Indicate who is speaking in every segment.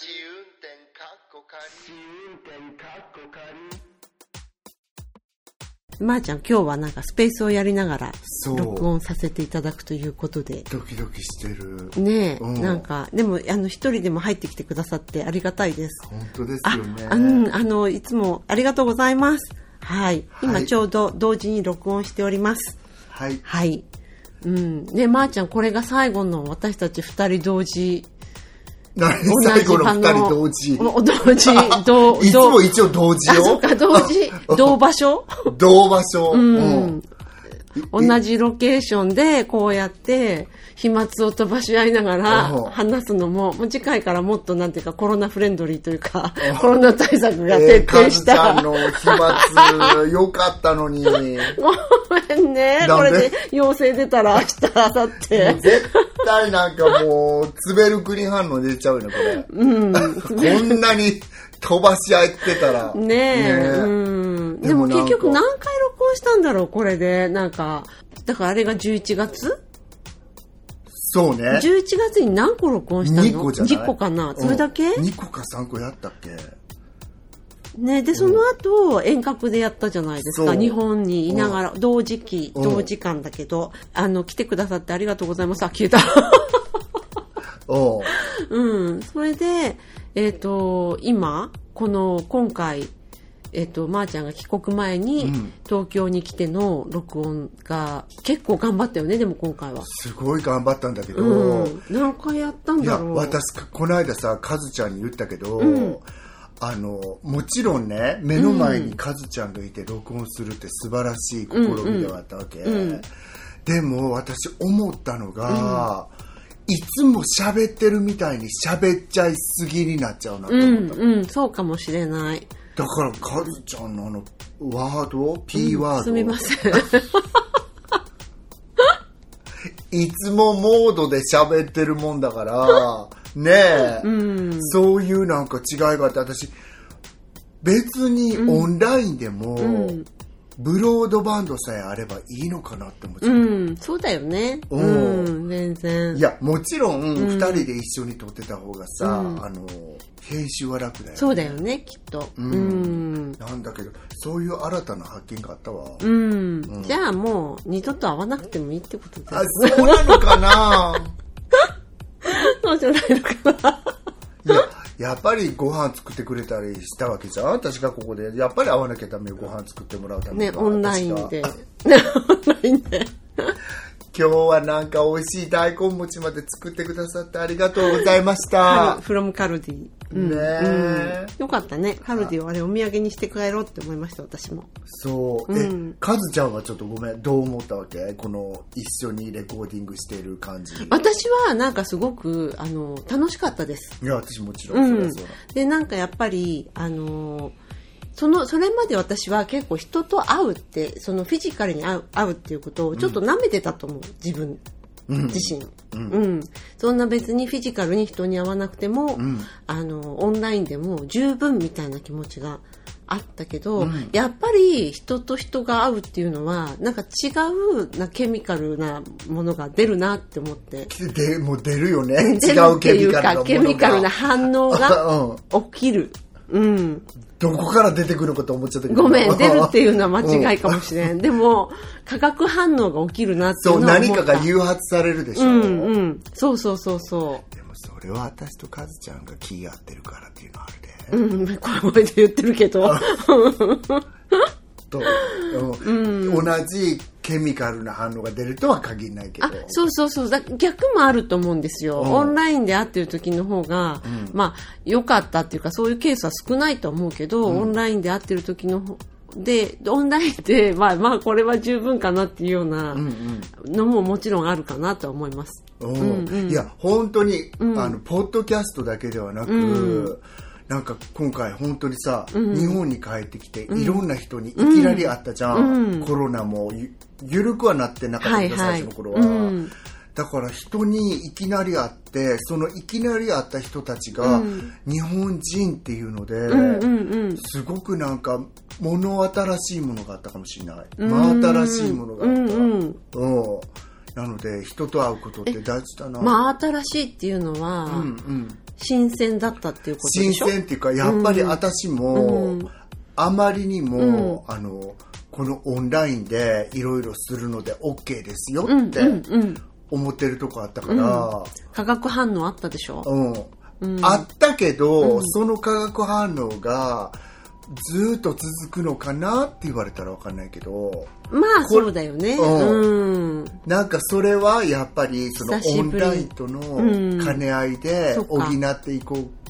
Speaker 1: 試運転かっこ仮
Speaker 2: まー、ちゃん今日はなんかスペースをやりながら録音させていただくということで。
Speaker 3: ドキドキしてる。
Speaker 2: ねえ、
Speaker 3: うん
Speaker 2: なんか、でも、あの、一人でも入ってきてくださってありがたいです。
Speaker 3: 本当です
Speaker 2: あ
Speaker 3: よね。、
Speaker 2: あうん、あの、いつもありがとうございます。はい。今
Speaker 3: はい
Speaker 2: ちょうど同時に録音しております。
Speaker 3: はい。
Speaker 2: はい。うん。ねまー、ちゃん、これが最後の私たち二人同時。
Speaker 3: 最後の
Speaker 2: 場
Speaker 3: 二人同時。
Speaker 2: お同時、同、
Speaker 3: いつ
Speaker 2: 同
Speaker 3: も一応同時
Speaker 2: あ、そ
Speaker 3: よ
Speaker 2: っ。か、同時、同場所？
Speaker 3: 同場所。
Speaker 2: うん。同じロケーションでこうやって飛沫を飛ばし合いながら
Speaker 3: うん
Speaker 2: 話すのも、もう次回からもっとなんていうかコロナフレンドリーというか、コロナ対策が
Speaker 3: えー、
Speaker 2: 徹
Speaker 3: カズち
Speaker 2: 底した。
Speaker 3: ゃんの飛沫、よかったのに。
Speaker 2: ごめんね。これで陽性出たら明日、明後日。
Speaker 3: 絶対なんかもう、ツベルクリン反応出ちゃうよね、これ。
Speaker 2: うん。
Speaker 3: こんなに飛ばし合ってたら。
Speaker 2: ねえ。
Speaker 3: ね
Speaker 2: うん。で
Speaker 3: でも
Speaker 2: 結局何回録音したんだろう、これで。なんか、だからあれが11月？
Speaker 3: そうね。
Speaker 2: 11月に何個録音したの
Speaker 3: ？2個じゃない
Speaker 2: ?10 個かなそれだけ、
Speaker 3: うん ?2 個か3個やったっけ？
Speaker 2: ね、で、その後、遠隔でやったじゃないですか。日本にいながら、同時期、
Speaker 3: うん
Speaker 2: 同時間だけど、あの、来てくださってありがとうございます。あ、消えた。
Speaker 3: おう
Speaker 2: うん。それで、えっ、と、今、この、今回、えっ、と、まー、ちゃんが帰国前に、
Speaker 3: うん
Speaker 2: 東京に来ての録音が、結構頑張ったよね、でも今回は。
Speaker 3: すごい頑張ったんだけど、
Speaker 2: うん。何回やったん
Speaker 3: いや、
Speaker 2: だろう。
Speaker 3: 私、この間さ、カズちゃんに言ったけど、
Speaker 2: うん
Speaker 3: あの、もちろんね、目の前にカズちゃんがいて録音するって素晴らしい試みではあったわけ。
Speaker 2: うん
Speaker 3: でも、私思ったのが、いつも喋ってるみたいに喋っちゃいすぎになっちゃうなと
Speaker 2: う
Speaker 3: 思っ
Speaker 2: ん、
Speaker 3: た。
Speaker 2: うん、そうかもしれない。
Speaker 3: だから、カズちゃんのあの、ワード ?P ワード、
Speaker 2: すみません。
Speaker 3: いつもモードで喋ってるもんだから、ねえ、
Speaker 2: うん。
Speaker 3: そういうなんか違いがあって、私、別にオンラインでも、
Speaker 2: うん
Speaker 3: ブロードバンドさえあればいいのかなって思っちゃう。
Speaker 2: うん、そうだよね。
Speaker 3: う
Speaker 2: うんん、全然。
Speaker 3: いや、もちろん、二人で一緒に撮ってた方がさ、
Speaker 2: うん
Speaker 3: あの、編集は楽だよ。
Speaker 2: そうだよね、きっと。
Speaker 3: う
Speaker 2: うんん。
Speaker 3: なんだけど、そういう新たな発見があったわ。
Speaker 2: うん。じゃあもう、二度と会わなくてもいいってことで
Speaker 3: あ、
Speaker 2: す。
Speaker 3: そうなのかな？
Speaker 2: そうじゃないのかな。
Speaker 3: いや、やっぱりご飯作ってくれたりしたわけじゃん？私がここで。やっぱり会わなきゃダメよ、ご飯作ってもらうために
Speaker 2: ね、
Speaker 3: は。
Speaker 2: オンラインで。
Speaker 3: 私
Speaker 2: ね、
Speaker 3: が
Speaker 2: オンラインで。
Speaker 3: 今日はなんか美味しい大根餅まで作ってくださってありがとうございました。
Speaker 2: フロムカルディ。うん
Speaker 3: ねえ
Speaker 2: うんよかったね。カルディをあれお土産にして帰ろうって思いました、私も。
Speaker 3: そう。
Speaker 2: うん
Speaker 3: え、カズちゃんはちょっとごめん、どう思ったわけ？この一緒にレコーディングしている感じ。
Speaker 2: 私はなんかすごく、あの、楽しかったです。
Speaker 3: いや、私もちろ、
Speaker 2: うんん
Speaker 3: そそうだ。
Speaker 2: で、なんかやっぱり、あのーその、それまで私は結構人と会うって、そのフィジカルに会う会うっていうことをちょっと舐めてたと思う、自分自身。うん、そんな別にフィジカルに人に会わなくても、
Speaker 3: ん
Speaker 2: あの、オンラインでも十分みたいな気持ちがあったけど、やっぱり人と人が会うっていうのは、なんか違うなケミカルなものが出るなって思って。
Speaker 3: で、もう出るよね。
Speaker 2: 出
Speaker 3: 違うケミカルなものが。
Speaker 2: ケミカルな反応が
Speaker 3: うん。
Speaker 2: 起きる。うん。
Speaker 3: どこから出てくるのかと思っちゃったけど。
Speaker 2: ごめん、出るっていうのは間違い
Speaker 3: か
Speaker 2: かもしれん。でも、化学反応が起きるなってい
Speaker 3: そうう、
Speaker 2: のは思った。
Speaker 3: 何かが誘発されるでしょ。
Speaker 2: うんうん。そうそうそうそ
Speaker 3: でもそれは私とカズちゃんが気が合ってるからっていうのはあるで。
Speaker 2: う。うん、小声で言ってるけど。
Speaker 3: と、うん同じケミカルな反応が出るとは限らないけど。
Speaker 2: あ、そうそうそう。だ逆もあると思うんですよ。
Speaker 3: うん
Speaker 2: オンラインで会ってる時の方が、まあ、良かったっていうか、そういうケースは少ないと思うけど、オンラインで会ってる時の方で、オンラインで、まあまあ、これは十分かなっていうようなのももちろんあるかなとは思います。
Speaker 3: うんいや本当に、あのポッドキャストだけではなく、なんか今回本当にさ、日本に帰ってきて、いろんな人にいきなり会ったじゃん、コロナもゆ緩くはなってなかったけど、
Speaker 2: はいはい。
Speaker 3: 最初の頃は、
Speaker 2: うん。
Speaker 3: だから人にいきなり会ってそのいきなり会った人たちが日本人っていうので、
Speaker 2: うんうん。
Speaker 3: すごくなんか物新しいものがあったかもしれない。真新しいものがあった、
Speaker 2: うんうん。
Speaker 3: うんなので人と会うことって大事だな、
Speaker 2: まあ新しいっていうのは、
Speaker 3: うんうん、
Speaker 2: 新鮮だったっていうことで
Speaker 3: 新
Speaker 2: しょ？
Speaker 3: 鮮っていうかやっぱり私も、
Speaker 2: うん。
Speaker 3: あまりにも、あのこのオンラインでいろいろするので OK ですよって
Speaker 2: うんうん
Speaker 3: 思ってるとこあったから、
Speaker 2: 化学反応あったでしょ？
Speaker 3: うん。あったけど、その化学反応がずっと続くのかなって言われたら分かんないけど。
Speaker 2: まあそうだよね。
Speaker 3: うん。
Speaker 2: うん。
Speaker 3: なんかそれはやっぱりそのオンラインとの
Speaker 2: うん
Speaker 3: 兼ね合いで補っていこう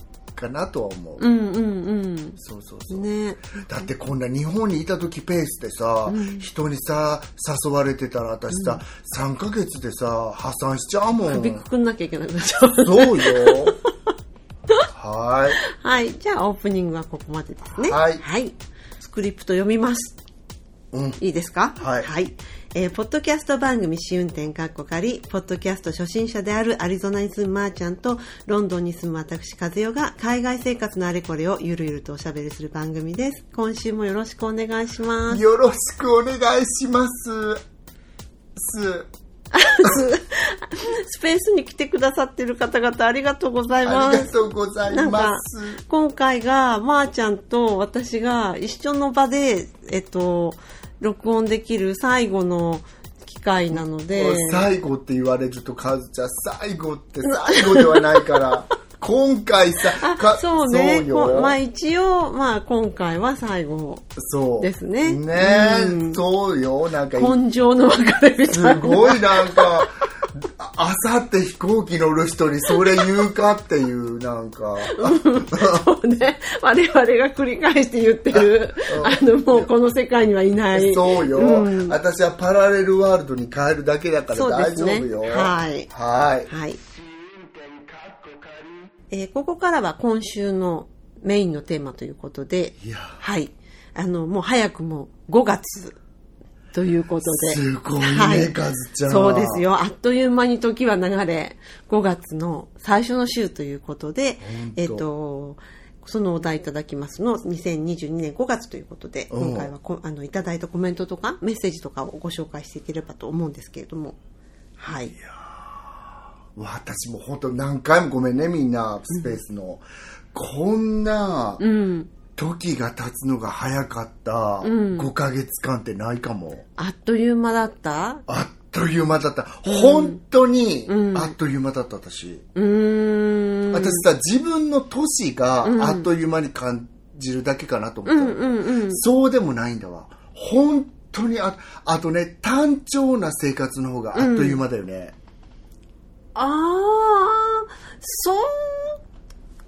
Speaker 3: かなとは思う、
Speaker 2: うんうん
Speaker 3: そうそうそう。
Speaker 2: うんね。
Speaker 3: だってこんな日本にいた時ペースでさ、人にさ誘われてたら私さ、3ヶ月でさ破産しちゃうもん。
Speaker 2: 首くくんなきゃいけなくなっちゃう。
Speaker 3: そうよ は
Speaker 2: はい。じゃあオープニングはここまでですね。
Speaker 3: はい。
Speaker 2: スクリプト読みます。
Speaker 3: い、うん、
Speaker 2: いいですか？
Speaker 3: はい。
Speaker 2: えーポッドキャスト番組試運転かっこかり、ポッドキャスト初心者であるアリゾナに住むまーちゃんと、ロンドンに住む私、和代が海外生活のあれこれをゆるゆるとおしゃべりする番組です。今週もよろしくお願いします。
Speaker 3: よろしくお願いしますす
Speaker 2: スペースに来てくださってる方々ありがとうござい
Speaker 3: あ
Speaker 2: ます。
Speaker 3: りがとうございます、
Speaker 2: 今回が、まーちゃんと私が一緒の場で、えっと、録音できる最後の機会なので、
Speaker 3: 最後って言われるとカズちゃん最後って最後ではないから 今回さ
Speaker 2: あ
Speaker 3: か
Speaker 2: そうね。
Speaker 3: そう
Speaker 2: まあ一応、まあ今回は最後、
Speaker 3: そう
Speaker 2: ですね。
Speaker 3: ねえ、
Speaker 2: うん。
Speaker 3: そうよ。なんか
Speaker 2: 根性の別れみ
Speaker 3: す
Speaker 2: たいな。
Speaker 3: ごいなんかあさって飛行機乗る人にそれ言うかっていうなんか。
Speaker 2: そうね。我々が繰り返して言ってる、あの、もうこの世界にはいない。
Speaker 3: そうよ、
Speaker 2: うん。
Speaker 3: 私はパラレルワールドに変えるだけだから大
Speaker 2: すね。
Speaker 3: 丈夫よ。
Speaker 2: はい。
Speaker 3: はい。
Speaker 2: はい。えーここからは今週のメインのテーマということで、
Speaker 3: いや
Speaker 2: はい。あの、もう早くも5月ということで。
Speaker 3: すごいね
Speaker 2: はい
Speaker 3: カズちゃん
Speaker 2: そうですよ。あっという間に時は流れ、5月の最初の週ということでえっ、と、そのお題いただきますの2022年5月ということで、
Speaker 3: うん
Speaker 2: 今回はこあのいただいたコメントとかメッセージとかをご紹介していければと思うんですけれども。はい。
Speaker 3: 私も本当何回もごめんねみんなスペースの、こんな
Speaker 2: うん。
Speaker 3: 時が経つのが早かった。
Speaker 2: ん。
Speaker 3: 5ヶ月間ってないかも、
Speaker 2: あっという間だった？
Speaker 3: あっという間だった。本当に
Speaker 2: うん。
Speaker 3: あっという間だった私。私さ自分の年があっという間に感じるだけかなと思った。の、
Speaker 2: うんうんうん。
Speaker 3: そうでもないんだわ。本当にああとね単調な生活の方があっという間だよね、
Speaker 2: ああ、そう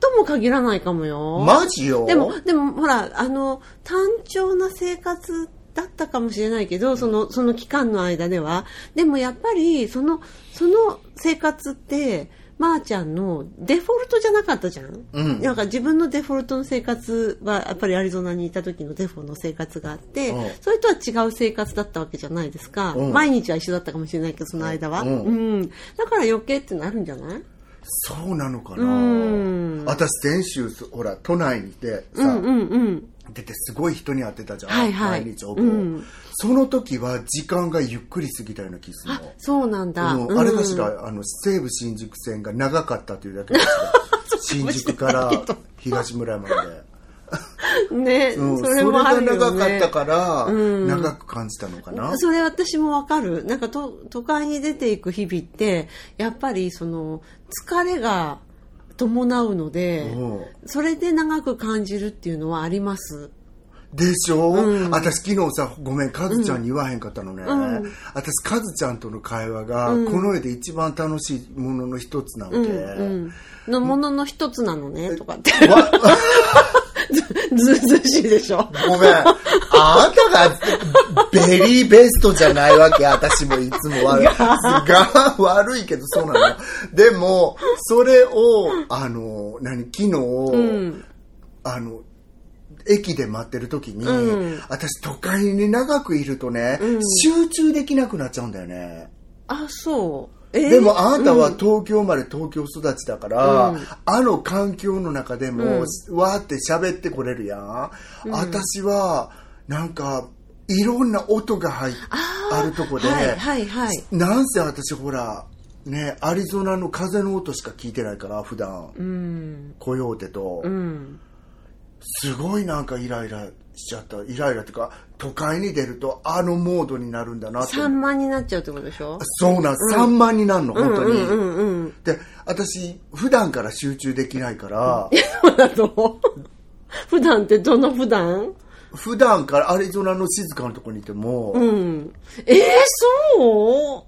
Speaker 2: とも限らないかもよ。
Speaker 3: マジよ？
Speaker 2: でも、でも、ほら、あの、単調な生活だったかもしれないけど、その、その期間の間では。でもやっぱり、その、その生活って、まー、ちゃんのデフォルトじゃなかったじゃん、
Speaker 3: うん。
Speaker 2: なんか自分のデフォルトの生活は、やっぱりアリゾナにいた時のデフォの生活があって、
Speaker 3: うん。
Speaker 2: それとは違う生活だったわけじゃないですか。
Speaker 3: うん。
Speaker 2: 毎日は一緒だったかもしれないけど、その間は。
Speaker 3: うん。
Speaker 2: うん。だから余計ってなるんじゃない？
Speaker 3: そうなのかな、
Speaker 2: うん。
Speaker 3: 私先週ほら都内にいてさ、
Speaker 2: うんうんうん。
Speaker 3: 出てすごい人に会ってたじゃん、
Speaker 2: はいはい。
Speaker 3: 毎日ほぼ、
Speaker 2: うん。
Speaker 3: その時は時間がゆっくり過ぎたような気する
Speaker 2: あ
Speaker 3: の、
Speaker 2: そうなんだ。
Speaker 3: うん。あれかしら、あの西武新宿線が長かったというだけかしら新宿から東村山まで、
Speaker 2: ね、
Speaker 3: うん、
Speaker 2: それもあるよね。
Speaker 3: 長かったから、
Speaker 2: うん。
Speaker 3: 長く感じたのかな、
Speaker 2: それ私もわかる。なんかと都会に出ていく日々って、やっぱりその疲れが伴うので、
Speaker 3: うん。
Speaker 2: それで長く感じるっていうのはあります。
Speaker 3: でしょ、
Speaker 2: うん。
Speaker 3: 私昨日さごめんカズちゃんに言わへんかったのね、
Speaker 2: うん。
Speaker 3: 私カズちゃんとの会話が、
Speaker 2: うん。
Speaker 3: この世で一番楽しいものの一つなわけ、
Speaker 2: うんうん。のものの一つなのね、とかって。
Speaker 3: わ
Speaker 2: ずうずうしいでしょ。
Speaker 3: ごめん。あなたがベリーベストじゃないわけ。私もいつも悪い。が悪いけどそうなの。でも、それを、あの、何、昨日、
Speaker 2: うん。
Speaker 3: あの、駅で待ってる時に、
Speaker 2: うん
Speaker 3: 私都会に長くいるとね、
Speaker 2: うん
Speaker 3: 集中できなくなっちゃうんだよね。
Speaker 2: あ、そう。えー
Speaker 3: でもあなたは
Speaker 2: うん。
Speaker 3: 東京生まれ東京育ちだから、
Speaker 2: うん。
Speaker 3: あの環境の中でも、
Speaker 2: うん。
Speaker 3: わーって喋ってこれるやん、私はなんかいろんな音が入っあるとこで、
Speaker 2: はいはいはい。
Speaker 3: なんせ私ほらねアリゾナの風の音しか聞いてないから普段。
Speaker 2: うん。
Speaker 3: コヨーテと、
Speaker 2: うん。
Speaker 3: すごいなんかイライラしちゃった。イライラっていうか都会に出るとあのモードになるんだなって
Speaker 2: 3万になっちゃうってことでしょ？
Speaker 3: そうなん、3万になるの？本当に、
Speaker 2: うんうんうん。
Speaker 3: で私普段から集中できないから、
Speaker 2: そうだと 普段ってどの普段？
Speaker 3: 普段からアリゾナの静かなとこにいても。
Speaker 2: うん。えー、そ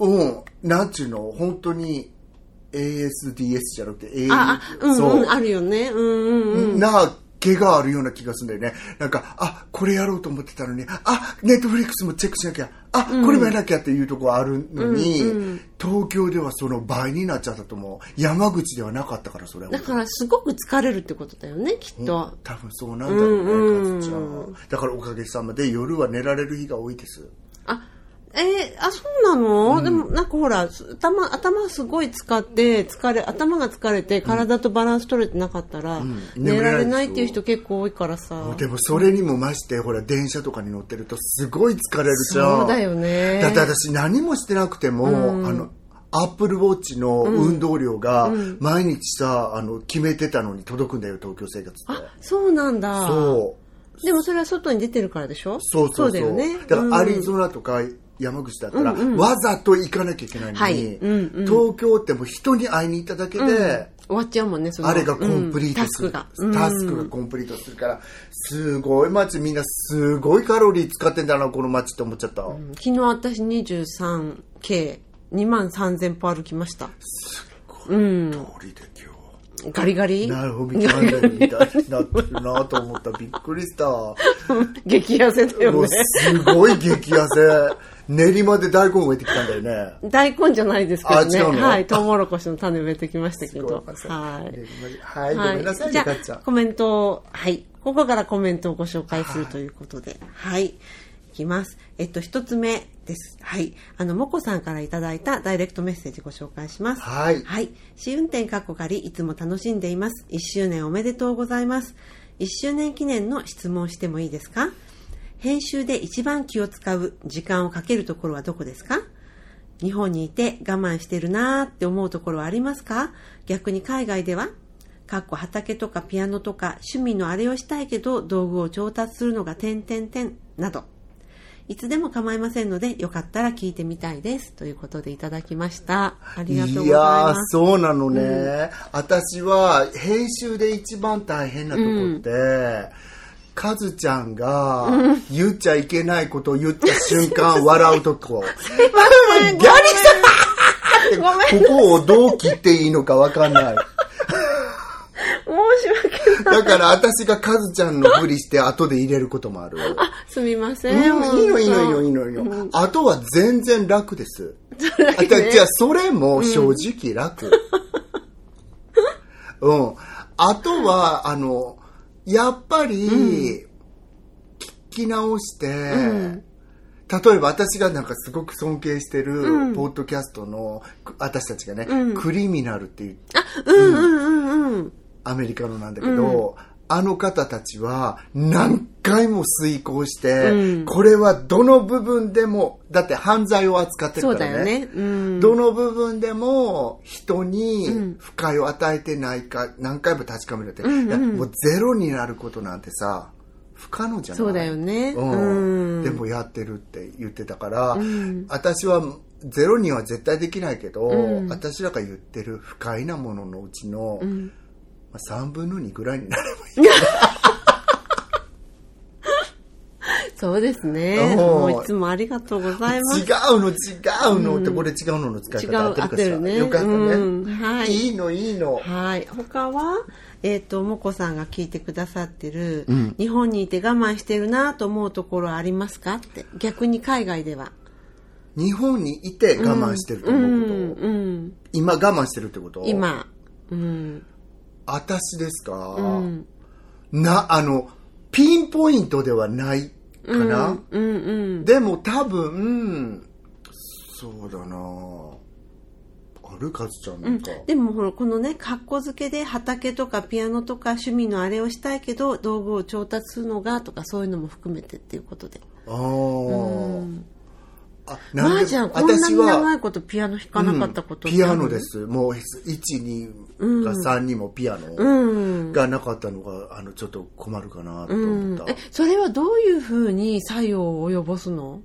Speaker 2: う？
Speaker 3: うん、なんちゅうの？本当に ASDS じゃなくて A
Speaker 2: あ、あ、うん、
Speaker 3: そう、
Speaker 2: うん、あるよね。うんうんうん。
Speaker 3: な毛があるような気がするんだよね。なんか、あ、これやろうと思ってたのに、あ、ネットフリックスもチェックしなきゃ、あ、これもやらなきゃっていうところあるのに、東京ではその倍になっちゃったと思う。山口ではなかったから、それは。
Speaker 2: だからすごく疲れるってことだよね、きっと。
Speaker 3: 多分そうなんだろうね、かずちゃん。だからおかげさまで夜は寝られる日が多いです。
Speaker 2: あ、えーあ、そうなの、でもなんかほら、頭、頭すごい使って、疲れ、頭が疲れて体とバランス取れてなかったら、寝られないっていう人結構多いからさ。
Speaker 3: でもそれにも増して、ほら、電車とかに乗ってるとすごい疲れるじゃん。
Speaker 2: そうだよね。
Speaker 3: だって私何もしてなくても、あの、アップルウォッチの運動量が毎日さ、あの、決めてたのに届くんだよ、東京生活って。
Speaker 2: あ、そうなんだ。
Speaker 3: そう。
Speaker 2: でもそれは外に出てるからでしょ？
Speaker 3: そうそうそう。
Speaker 2: だよね。
Speaker 3: だからアリゾナとか山口だったら、わざと行かなきゃいけないのに、
Speaker 2: はいうんうん
Speaker 3: 東京ってもう人に会いに行っただけで、
Speaker 2: 終わっちゃうもんね、
Speaker 3: あれがコンプリートする、
Speaker 2: うんタスクが。
Speaker 3: タスクがコンプリートするから、すごい街、みんなすごいカロリー使ってんだな、この街って思っちゃった。
Speaker 2: うん昨日私 23K、2万3000歩歩きました。うん。
Speaker 3: 通りで今日。
Speaker 2: ガリガリ？
Speaker 3: なるほど、みたいになってるなと思った。びっくりした。も
Speaker 2: 激痩せだよ
Speaker 3: う
Speaker 2: ね。
Speaker 3: すごい激痩せ。練馬で大根植えてきたんだよね。
Speaker 2: 大根じゃないですけどね。はい。トウモロコシの種植えてきましたけど。はい。
Speaker 3: はい、ごめんなさい
Speaker 2: じゃあ、。コメントを、はい。ここからコメントをご紹介するということで。はい。いきます。えっと、一つ目です。はい。あの、もこさんからいただいたダイレクトメッセージご紹介します。
Speaker 3: はい
Speaker 2: はい。試運転かっこかり、いつも楽しんでいます。1周年おめでとうございます。1周年記念の質問をしてもいいですか？編集で一番気を使う時間をかけるところはどこですか？日本にいて我慢してるなーって思うところはありますか？逆に海外ではかっこ畑とかピアノとか趣味のあれをしたいけど道具を調達するのが点々点など。いつでも構いませんので、よかったら聞いてみたいです。ということでいただきました。ありがとうございます。
Speaker 3: そうなのね、私は編集で一番大変なとこって、カズちゃんが言っちゃいけないことを言った瞬間笑うとこ。ギャリさんってここをどう切っていいのかわかんない。
Speaker 2: 申し訳ない。
Speaker 3: だから私がカズちゃんのふりして後で入れることもある。
Speaker 2: あ、すみませ。
Speaker 3: うんん、いいのいいのいいのいい
Speaker 2: の。
Speaker 3: のいいの。あとは全然楽です。
Speaker 2: ね
Speaker 3: じゃあ、それも正直楽。うん。あとは、あの、やっぱり、聞き直して、例えば私がなんかすごく尊敬してる、ポッドキャストの、く私たちがね、クリミナルっていう
Speaker 2: うんうんうんうん。
Speaker 3: アメリカのなんだけど、あの方たちは何回も遂行して、
Speaker 2: うん。
Speaker 3: これはどの部分でも、だって犯罪を扱ってるからね。
Speaker 2: だよね。うん。
Speaker 3: どの部分でも人に不快を与えてないか何回も確かめるって、いやもうゼロになることなんてさ不可能じゃない？
Speaker 2: そうだよね。
Speaker 3: うん。
Speaker 2: うん。
Speaker 3: でもやってるって言ってたから、私はゼロには絶対できないけど、私らが言ってる不快なもののうちの、まあ、3分の2ぐらいになればいい
Speaker 2: そうですね。
Speaker 3: うん
Speaker 2: もういつもありがとうございます。
Speaker 3: 違うの違うのって、これ違うのの使い方合ってるかしら
Speaker 2: ね。
Speaker 3: よかったね、
Speaker 2: うんはい。
Speaker 3: いいのいいの
Speaker 2: はい。他は、えっ、と、もこさんが聞いてくださってる、日本にいて我慢してるなと思うところはありますか？って。逆に海外では。
Speaker 3: 日本にいて我慢してると思うこと、
Speaker 2: うん、うん。
Speaker 3: 今我慢してるってこと？
Speaker 2: 今。うん。
Speaker 3: 私ですか、
Speaker 2: うん。
Speaker 3: なあのピンポイントではないかな、
Speaker 2: うんうん。
Speaker 3: でも多分そうだな。あるかずちゃんなんか、
Speaker 2: でもほらこのね格好付けで畑とかピアノとか趣味のあれをしたいけど道具を調達するのがとかそういうのも含めてっていうことで。
Speaker 3: あー。あ
Speaker 2: まあじゃあこんなに長いことピアノ弾かなかったこと、
Speaker 3: ピアノで。す。もう12が3にもピアノ
Speaker 2: うん。
Speaker 3: がなかったのがあのちょっと困るかなと
Speaker 2: うん
Speaker 3: 思った、
Speaker 2: え、それはどういうふうに作用を及ぼすの？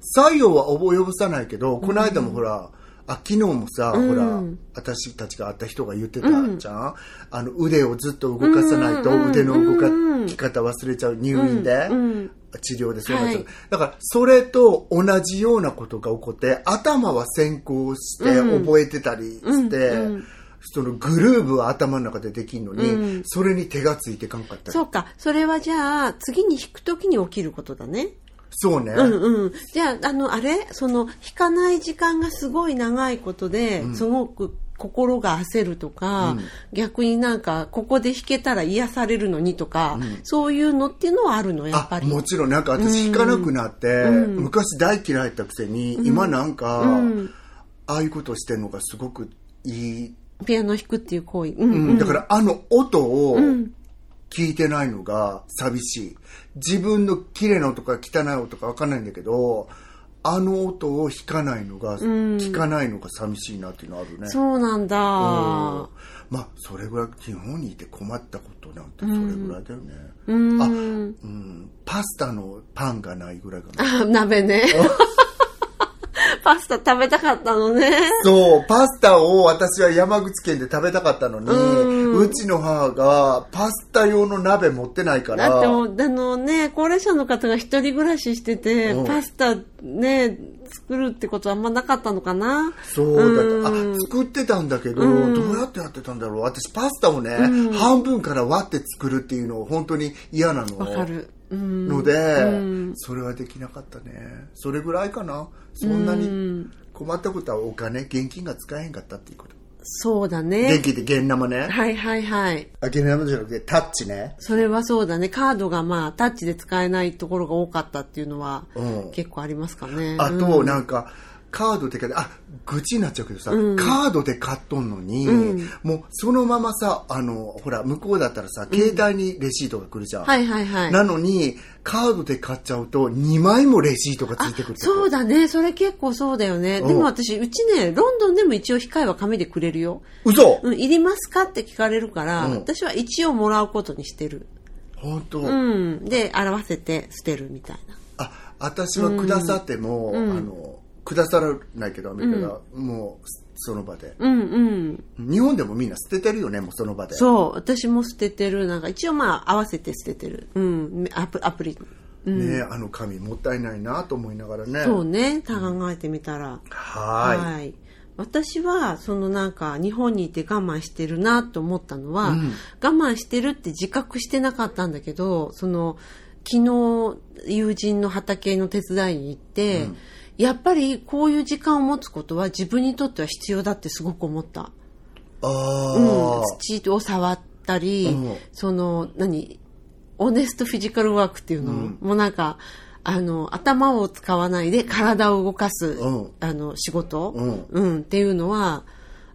Speaker 3: 作用は及ぼさないけどこの間もほら、あ昨日もさ、
Speaker 2: うん。
Speaker 3: ほら私たちが会った人が言ってたじゃん、あの腕をずっと動かさないと
Speaker 2: うん
Speaker 3: 腕の動かき方忘れちゃう入院で、
Speaker 2: うん。
Speaker 3: 治療でそうなっちゃう、
Speaker 2: はい。
Speaker 3: だからそれと同じようなことが起こって頭は先行して
Speaker 2: うん。
Speaker 3: 覚えてたりして、
Speaker 2: うんうん。
Speaker 3: そのグルーブは頭の中でできんのに、
Speaker 2: うん。
Speaker 3: それに手がついてかんかったり。
Speaker 2: そうか。それはじゃあ、次に弾くときに起きることだね。
Speaker 3: そうね、
Speaker 2: うんうん。じゃあ、あの、あれ？その、弾かない時間がすごい長いことで、すごく心が焦るとか、
Speaker 3: うん。
Speaker 2: 逆になんか、ここで弾けたら癒されるのにとか、そういうのっていうのはあるの、やっぱり。
Speaker 3: あもちろんなんか私弾かなくなって、
Speaker 2: うん。
Speaker 3: 昔大嫌いだったくせに、今なんか、
Speaker 2: うん。
Speaker 3: ああいうことしてるのがすごくいい、
Speaker 2: ピアノ弾くっていう行為。うん。
Speaker 3: う
Speaker 2: うん。ん。
Speaker 3: だからあの音を
Speaker 2: ん
Speaker 3: 聞いてないのが寂しい。自分の綺麗な音か汚い音か分かんないんだけどあの音を弾かないのが、聞かないのが寂しいなっていうのあるね。
Speaker 2: そうなんだ。
Speaker 3: うん。まあそれぐらい日本にいて困ったことなんてそれぐらいだよね、
Speaker 2: うん。
Speaker 3: あうん、パスタのパンがないぐらいかな。
Speaker 2: あ、鍋ね。パスタ食べたかったのね。
Speaker 3: そう、パスタを私は山口県で食べたかったのに、
Speaker 2: う
Speaker 3: うんちの母がパスタ用の鍋持ってないから、
Speaker 2: だってもう、あのね、高齢者の方が一人暮らししてて、
Speaker 3: うん
Speaker 2: パスタね、作るってことはあんまなかったのかな。
Speaker 3: そうだった、
Speaker 2: うん
Speaker 3: あ、作ってたんだけど、
Speaker 2: うん
Speaker 3: どうやってやってたんだろう。私パスタをね、半分から割って作るっていうのを本当に嫌なの。
Speaker 2: わかる。うん。
Speaker 3: ので、
Speaker 2: うん
Speaker 3: それはできなかったね。それぐらいかな。そんなに困ったことはお金、現金が使えへんかったっていうこと。
Speaker 2: そうだ
Speaker 3: 現
Speaker 2: ね。
Speaker 3: 金って現生ね。
Speaker 2: はいはいはい。
Speaker 3: あ、現生じゃなくてタッチね。
Speaker 2: それはそうだね。カードがまあ、タッチで使えないところが多かったっていうのは、
Speaker 3: うん
Speaker 2: 結構ありますかね。
Speaker 3: あと、
Speaker 2: うん
Speaker 3: なんか、カードでかあ、愚痴になっちゃうけどさ、カードで買っとんのに、もうそのままさ、あの、ほら、向こうだったらさ、携帯にレシートが来るじゃん。
Speaker 2: はいはいはい。
Speaker 3: なのに、カードで買っちゃうと、2枚もレシートがついてくる
Speaker 2: そうだね。それ結構そうだよね。でも私、うちね、ロンドンでも一応控えは紙でくれるよ。
Speaker 3: 嘘、
Speaker 2: うん、いりますか？って聞かれるから、
Speaker 3: うん
Speaker 2: 私は一応もらうことにしてる。
Speaker 3: 本当、
Speaker 2: うん。で、表せて捨てるみたいな。
Speaker 3: あ、私はくださっても、あの、くださらないけど、アメリカが、もう、その場で。
Speaker 2: うんうん。
Speaker 3: 日本でもみんな捨ててるよね、もうその場で。
Speaker 2: そう。私も捨ててる。なんか一応まあ合わせて捨ててる。うん。アプアプリ。
Speaker 3: ね、あの紙もったいないなと思いながらね。
Speaker 2: そうね。考えてみたら。
Speaker 3: はーい。
Speaker 2: い。私は、そのなんか、日本にいて我慢してるなと思ったのは、
Speaker 3: うん
Speaker 2: 我慢してるって自覚してなかったんだけど、その、昨日、友人の畑の手伝いに行って、やっぱりこういう時間を持つことは自分にとっては必要だってすごく思った。
Speaker 3: あ
Speaker 2: うん。
Speaker 3: あ、、
Speaker 2: 土を触ったり、
Speaker 3: うん。
Speaker 2: その、何、オネストフィジカルワークっていうの、もうなんか、あの、頭を使わないで体を動かす、
Speaker 3: うん。
Speaker 2: あの、仕事、
Speaker 3: うん。
Speaker 2: うん、っていうのは、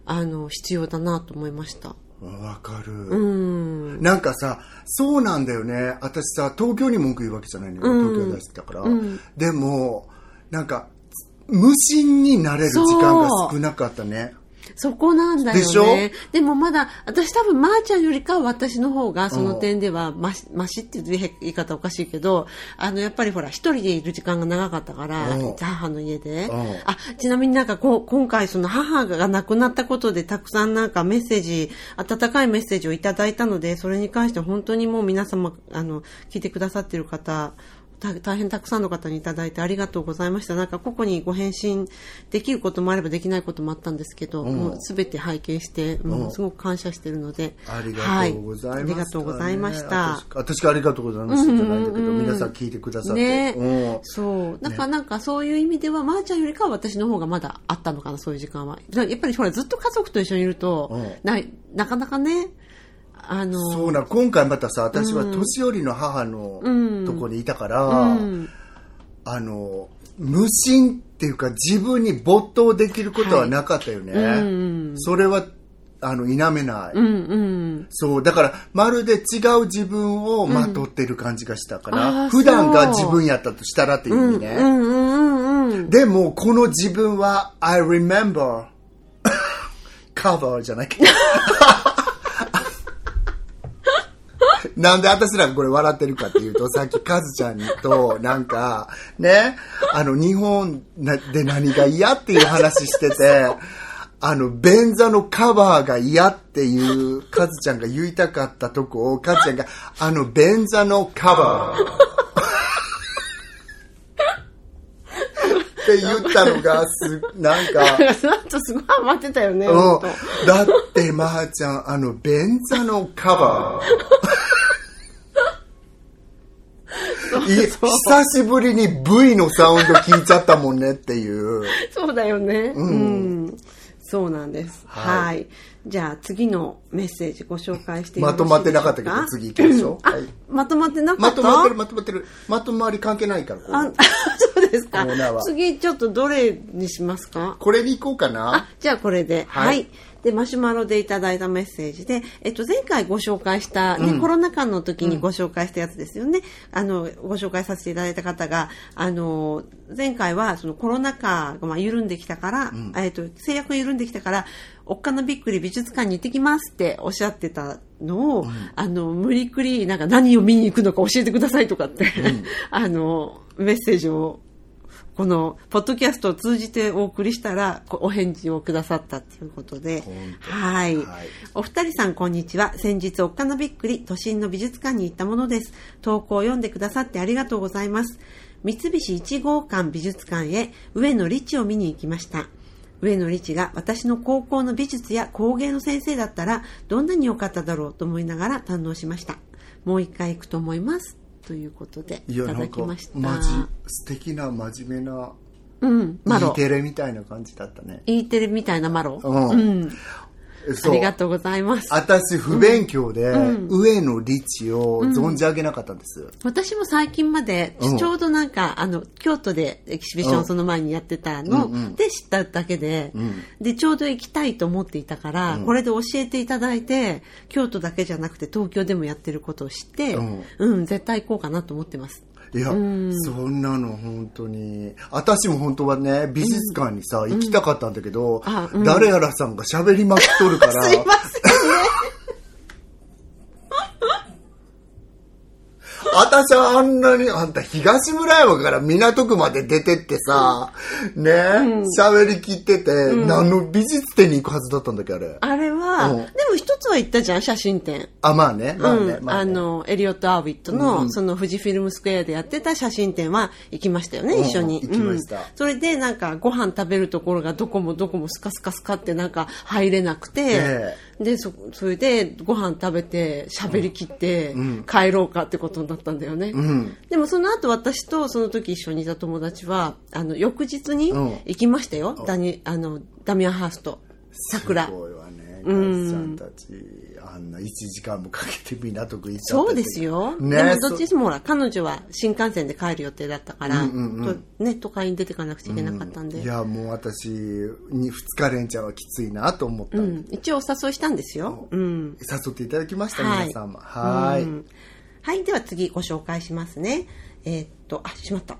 Speaker 2: あの、必要だなと思いました。
Speaker 3: わかる、
Speaker 2: うん。
Speaker 3: なんかさそうなんだよね。私さ東京に文句言うわけじゃないのよ、
Speaker 2: うん。
Speaker 3: 東京大好きだから、でもなんか無心になれる時間が少なかったね。
Speaker 2: そこなんだよね。
Speaker 3: でしょ？
Speaker 2: でもまだ、私多分、まーちゃんよりかは私の方が、その点では、まし、ましっていう言い方おかしいけど、あの、やっぱりほら、一人でいる時間が長かったから
Speaker 3: うん、
Speaker 2: 母の家で。
Speaker 3: うん。
Speaker 2: あ、ちなみになんかこう、今回その母が亡くなったことで、たくさんなんかメッセージ、温かいメッセージをいただいたので、それに関して本当にもう皆様、あの、聞いてくださってる方、た大変たくさんの方にいただいてありがとうございました。なんか個々にご返信できることもあればできないこともあったんですけど、
Speaker 3: ん。
Speaker 2: もうすべて拝見して、うん
Speaker 3: うん。
Speaker 2: すごく感謝してるので。
Speaker 3: ありがとうございます、
Speaker 2: はありがとうございました。
Speaker 3: 私私がありがとうございましたじゃないんだけど、皆さん聞いてくださって、
Speaker 2: ね
Speaker 3: うん。
Speaker 2: そう。なんか、なんかそういう意味では、まーちゃんよりかは私の方がまだあったのかな、そういう時間は。やっぱりほら、ずっと家族と一緒にいると、
Speaker 3: うん。
Speaker 2: ななかなかね、あの、
Speaker 3: そうな今回またさ私は年寄りの母の
Speaker 2: うん。
Speaker 3: とこにいたから、
Speaker 2: うん。
Speaker 3: あの無心っていうか自分に没頭できることはなかったよね、
Speaker 2: うん。
Speaker 3: それはあの否めない、
Speaker 2: うんうん。
Speaker 3: そう、だから、まるで違う自分をまとってる感じがしたから、
Speaker 2: あー
Speaker 3: 普段が自分やったとしたらっていう意味ね。
Speaker 2: うんうんうんうん。
Speaker 3: でも、この自分は、I remember, cover じゃないけど。なんで私らがこれ笑ってるかっていうと、さっきカズちゃんと、なんか、ね、あの、日本で何が嫌っていう話してて、あの、便座のカバーが嫌っていう、カズちゃんが言いたかったとこを、カズちゃんが、あの、便座のカバー。って言ったのが、す、なんか、
Speaker 2: その後すごいハマってたよね、
Speaker 3: うん。だって、まー、ちゃん、あの、便座のカバー。い久しぶりに V のサウンド聞いちゃったもんねっていう。
Speaker 2: そうだよね。うん。そうなんです。
Speaker 3: はい
Speaker 2: はい。じゃあ次のメッセージご紹介して
Speaker 3: まとまってなかったけど、次行きましょう。
Speaker 2: あ
Speaker 3: はい、
Speaker 2: まとまってなかった？
Speaker 3: まとまってる、まとまってる。まとまり関係ないから、
Speaker 2: あ、そうですか。次ちょっとどれにしますか？
Speaker 3: これに行こうか
Speaker 2: あ
Speaker 3: な。、
Speaker 2: じゃあこれで。
Speaker 3: はい
Speaker 2: はい。で、マシュマロでいただいたメッセージで、えっと、前回ご紹介した、ねコロナ禍の時にご紹介したやつですよね。あの、ご紹介させていただいた方が、あの、前回はそのコロナ禍がまあ緩んできたから、えっと、制約が緩んできたから、おっかなびっくり美術館に行ってきますっておっしゃってたのを、あの、無理くり、なんか何を見に行くのか教えてくださいとかって、あの、メッセージをこの、ポッドキャストを通じてお送りしたら、こお返事をくださったということではい。
Speaker 3: はい
Speaker 2: お二人さん、こんにちは。先日、おっかなびっくり、都心の美術館に行ったものです。投稿を読んでくださってありがとうございます。三菱一号館美術館へ、上野リチを見に行きました。上野リチが私の高校の美術や工芸の先生だったら、どんなに良かっただろうと思いながら堪能しました。もう一回行くと思います。ということで、いただきました。、
Speaker 3: マジ、素敵な真面目な、
Speaker 2: うん、マロ
Speaker 3: E。テレみたいな感じだったね。
Speaker 2: E テレみたいなマロ？
Speaker 3: うん
Speaker 2: うん。ありがとうございます。
Speaker 3: 私、不勉強で、上野リチを存じ上げなかったんです。
Speaker 2: 私も最近まで、
Speaker 3: うん。
Speaker 2: ちょうどなんか、あの、京都でエキシビショ
Speaker 3: うん。
Speaker 2: ンその前にやってたので知っただけで、で、ちょうど行きたいと思っていたから、これで教えていただいて、京都だけじゃなくて東京でもやってることを知って、
Speaker 3: うん。
Speaker 2: うん、絶対行こうかなと思ってます。
Speaker 3: いや、そんなの本当に。私も本当はね、美術館にさ、行きたかったんだけど、誰やらさんが喋りまくっとるから、
Speaker 2: すいませんね。
Speaker 3: 私はあんなに、あんた東村山から港区まで出てってさ、ね、喋、りきってて、何の美術展に行くはずだったんだっけ、あれ。
Speaker 2: あれは、
Speaker 3: うん。
Speaker 2: でも一つは行ったじゃん、写真展。
Speaker 3: あ、まあね、まあね、
Speaker 2: うん、
Speaker 3: まあ
Speaker 2: の、エリオット・アーウィットの、その富士フィルムスクエアでやってた写真展は行きましたよね、
Speaker 3: うん
Speaker 2: 一緒に。
Speaker 3: 行きました。
Speaker 2: うん。それでなんかご飯食べるところがどこもどこもスカスカスカってなんか入れなくて、
Speaker 3: え
Speaker 2: で、そ、それでご飯食べて喋り切って帰ろうかってことになったんだよね。
Speaker 3: うん。
Speaker 2: でもその後私とその時一緒にいた友達は、あの、翌日に
Speaker 3: うん
Speaker 2: 行きましたよ。ダニ、あの、ダミアン・ハースト。桜
Speaker 3: す。ごいわね、ガイさんたち、あんな1時間もかけて港区行っちゃってて
Speaker 2: そうですよ。
Speaker 3: ね
Speaker 2: でもどっちもほら、彼女は新幹線で帰る予定だったから、とね、都会に出ていかなくちゃいけなかったんで。
Speaker 3: いや、もう私、に2日連チャンはきついなと思った
Speaker 2: うん、一応お誘いしたんですよ。うん。
Speaker 3: 誘っていただきました、
Speaker 2: はい
Speaker 3: 皆様。はーい。
Speaker 2: うんはい、では次ご紹介しますね。えーっと、あ、しまった。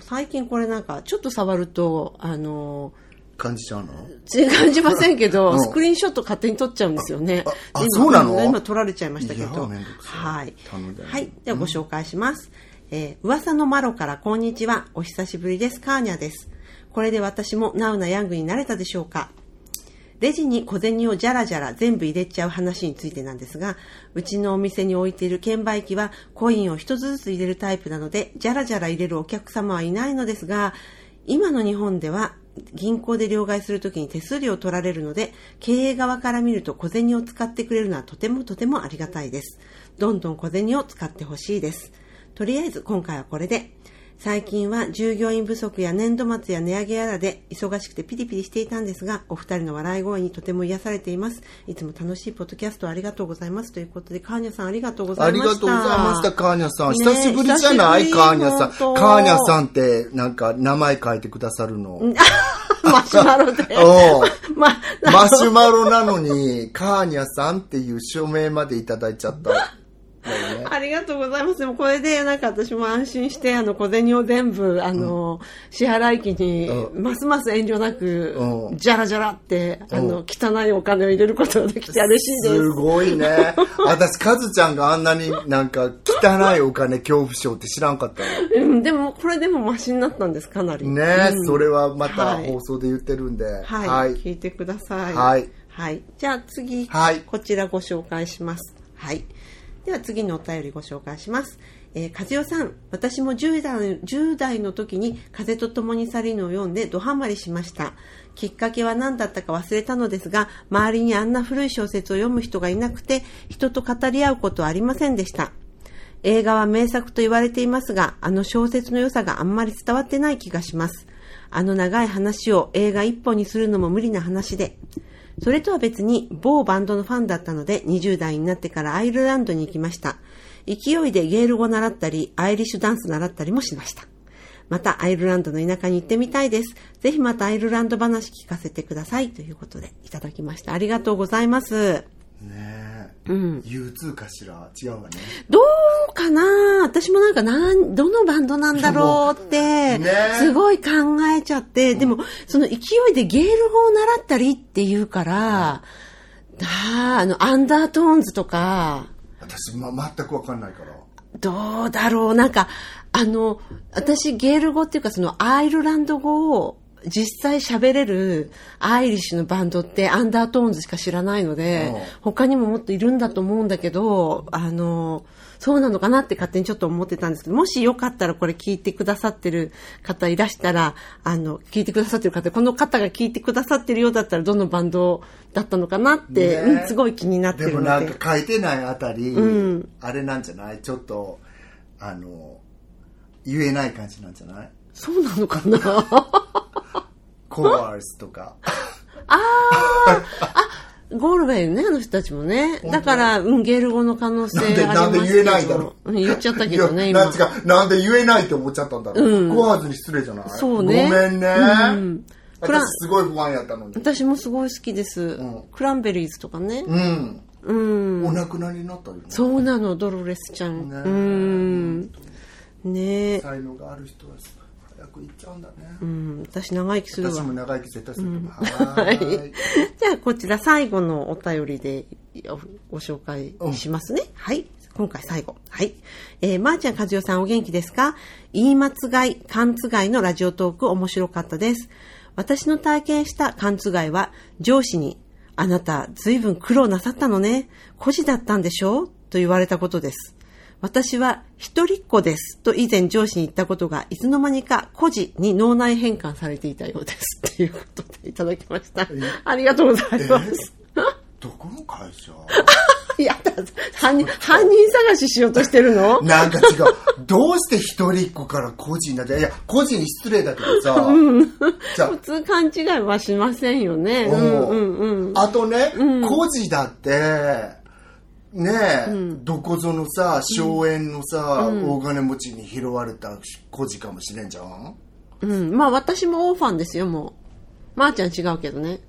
Speaker 2: 最近これなんか、ちょっと触ると、あの
Speaker 3: 感じちゃうの？
Speaker 2: ー、感じませんけど、
Speaker 3: うん
Speaker 2: スクリーンショット勝手に撮っちゃうんですよね。
Speaker 3: ああ
Speaker 2: 今
Speaker 3: そうなの？
Speaker 2: 今撮られちゃいましたけど。
Speaker 3: い
Speaker 2: はい。はい。ではご紹介します。えー噂のマロからこんにちは。お久しぶりです。カーニャです。これで私もナウなヤングになれたでしょうかレジに小銭をじゃらじゃら全部入れちゃう話についてなんですが、うちのお店に置いている券売機はコインを一つずつ入れるタイプなので、じゃらじゃら入れるお客様はいないのですが、今の日本では銀行で両替するときに手数料を取られるので、経営側から見ると小銭を使ってくれるのはとてもとてもありがたいです。どんどん小銭を使ってほしいです。とりあえず今回はこれで。最近は従業員不足や年度末や値上げやらで忙しくてピリピリしていたんですが、お二人の笑い声にとても癒されています。いつも楽しいポッドキャストありがとうございます。ということで、カーニャさんありがとうござ
Speaker 3: あ
Speaker 2: いました。
Speaker 3: りがとうございました、カーニャさん。
Speaker 2: ね
Speaker 3: 久しぶりじゃないカーニャさん。カーニャさんって、なんか、名前書いてくださるの。
Speaker 2: マシュマロで。まあ、
Speaker 3: マシュマロなのに、カーニャさんっていう署名までいただいちゃった。ね。
Speaker 2: ありがとうございます。でもこれで、なんか私も安心して、あの、小銭を全部、あの、支払い機に、
Speaker 3: う
Speaker 2: ますます遠慮なく
Speaker 3: う、ん
Speaker 2: じゃらじゃらって、あの、汚いお金を入れることができて嬉しいです
Speaker 3: す。ごいね。私、カズちゃんがあんなになんか汚いお金恐怖症って知らんかったの。
Speaker 2: うん、でも、これでもマシになったんです、かなり。
Speaker 3: ね、
Speaker 2: うん
Speaker 3: それはまた
Speaker 2: はい
Speaker 3: 放送で言ってるんで。
Speaker 2: はい、
Speaker 3: はい。
Speaker 2: 聞いてください。
Speaker 3: はい。
Speaker 2: はい。じゃあ次、
Speaker 3: はい
Speaker 2: こちらご紹介します。はい。では次のお便りご紹介します。えー、和代さん、私も10代 ,10 代の時に風と共に去りのを読んでドハマりしました。きっかけは何だったか忘れたのですが、周りにあんな古い小説を読む人がいなくて、人と語り合うことはありませんでした。映画は名作と言われていますが、あの小説の良さがあんまり伝わってない気がします。あの長い話を映画一本にするのも無理な話で。それとは別に某バンドのファンだったので20代になってからアイルランドに行きました。勢いでゲール語習ったり、アイリッシュダンス習ったりもしました。またアイルランドの田舎に行ってみたいです。ぜひまたアイルランド話聞かせてください。ということでいただきました。ありがとうございます。
Speaker 3: ね。
Speaker 2: うん。
Speaker 3: U2 かしら違うわね。
Speaker 2: どうかな？私もなんかなん、どのバンドなんだろうって、
Speaker 3: ね
Speaker 2: すごい考えちゃって、でも、その勢いでゲール語を習ったりって言うから、だあの、アンダートーンズとか、
Speaker 3: 私、ま、全くわかんないから。
Speaker 2: どうだろう？なんか、あの、私ゲール語っていうかそのアイルランド語を実際喋れるアイリッシュのバンドってアンダートーンズしか知らないので、
Speaker 3: うん。
Speaker 2: 他にももっといるんだと思うんだけど、あの、そうなのかなって勝手にちょっと思ってたんですけど、もしよかったらこれ聞いてくださってる方いらしたら、あの、聞いてくださってる方、この方が聞いてくださってるようだったらどのバンドだったのかなって、
Speaker 3: ね。
Speaker 2: うんすごい気になって
Speaker 3: で
Speaker 2: るので。
Speaker 3: もなんか書いてないあたり、
Speaker 2: ん。
Speaker 3: あれなんじゃない？ちょっと、あの、言えない感じなんじゃない？
Speaker 2: そうなのかな？
Speaker 3: コアーズとか。
Speaker 2: ああ、あ、ゴールウェイね、あの人たちもね。だから、うん、ゲール語の可能性ありますけど。
Speaker 3: なんでなんで言えないんだろ
Speaker 2: うん言っちゃったけどね、今。
Speaker 3: なんで言えないって思っちゃったんだろう。
Speaker 2: うん
Speaker 3: コアーズに失礼じゃない？
Speaker 2: そうね
Speaker 3: ごめんね。
Speaker 2: うんクラ
Speaker 3: 私すごい不安やったのに。
Speaker 2: 私もすごい好きです。
Speaker 3: ん
Speaker 2: クランベリーズとかね。
Speaker 3: うん。
Speaker 2: うん。
Speaker 3: お亡くなりになったよね。
Speaker 2: そうなの、ドロレスちゃん。
Speaker 3: ね
Speaker 2: うん。ねえ。
Speaker 3: 才能がある人は早く行っちゃうんだね。
Speaker 2: うん、私長生きするわ
Speaker 3: 私。も長生き絶対する。は
Speaker 2: はい。じゃあ、こちら最後のお便りでご紹介しますね。はい。今回最後。はい。えー、まー、ちゃん、かずよさんお元気ですか？言い間違い、勘違いのラジオトーク面白かったです。私の体験した勘違いは、上司に、あなた、ずいぶん苦労なさったのね。孤児だったんでしょ？と言われたことです。私は一人っ子ですと以前上司に言ったことがいつの間にか孤児に脳内変換されていたようですっていうことでいただきました。ありがとうございます。
Speaker 3: どこの会社？
Speaker 2: やだ、犯人、犯人探ししようとしてるの？
Speaker 3: なんか違う。どうして一人っ子から孤児になって、いや、孤児に失礼だけどさ、じゃ
Speaker 2: 普通勘違いはしませんよね。
Speaker 3: あ、
Speaker 2: うんうんうん。
Speaker 3: あとね、孤児だって、ねえ、どこぞのさ、荘園のさ、大金持ちに拾われた孤児かもしれんじゃん？
Speaker 2: うん。まあ私もオーファンですよ、もう。まー、ちゃん違うけどね。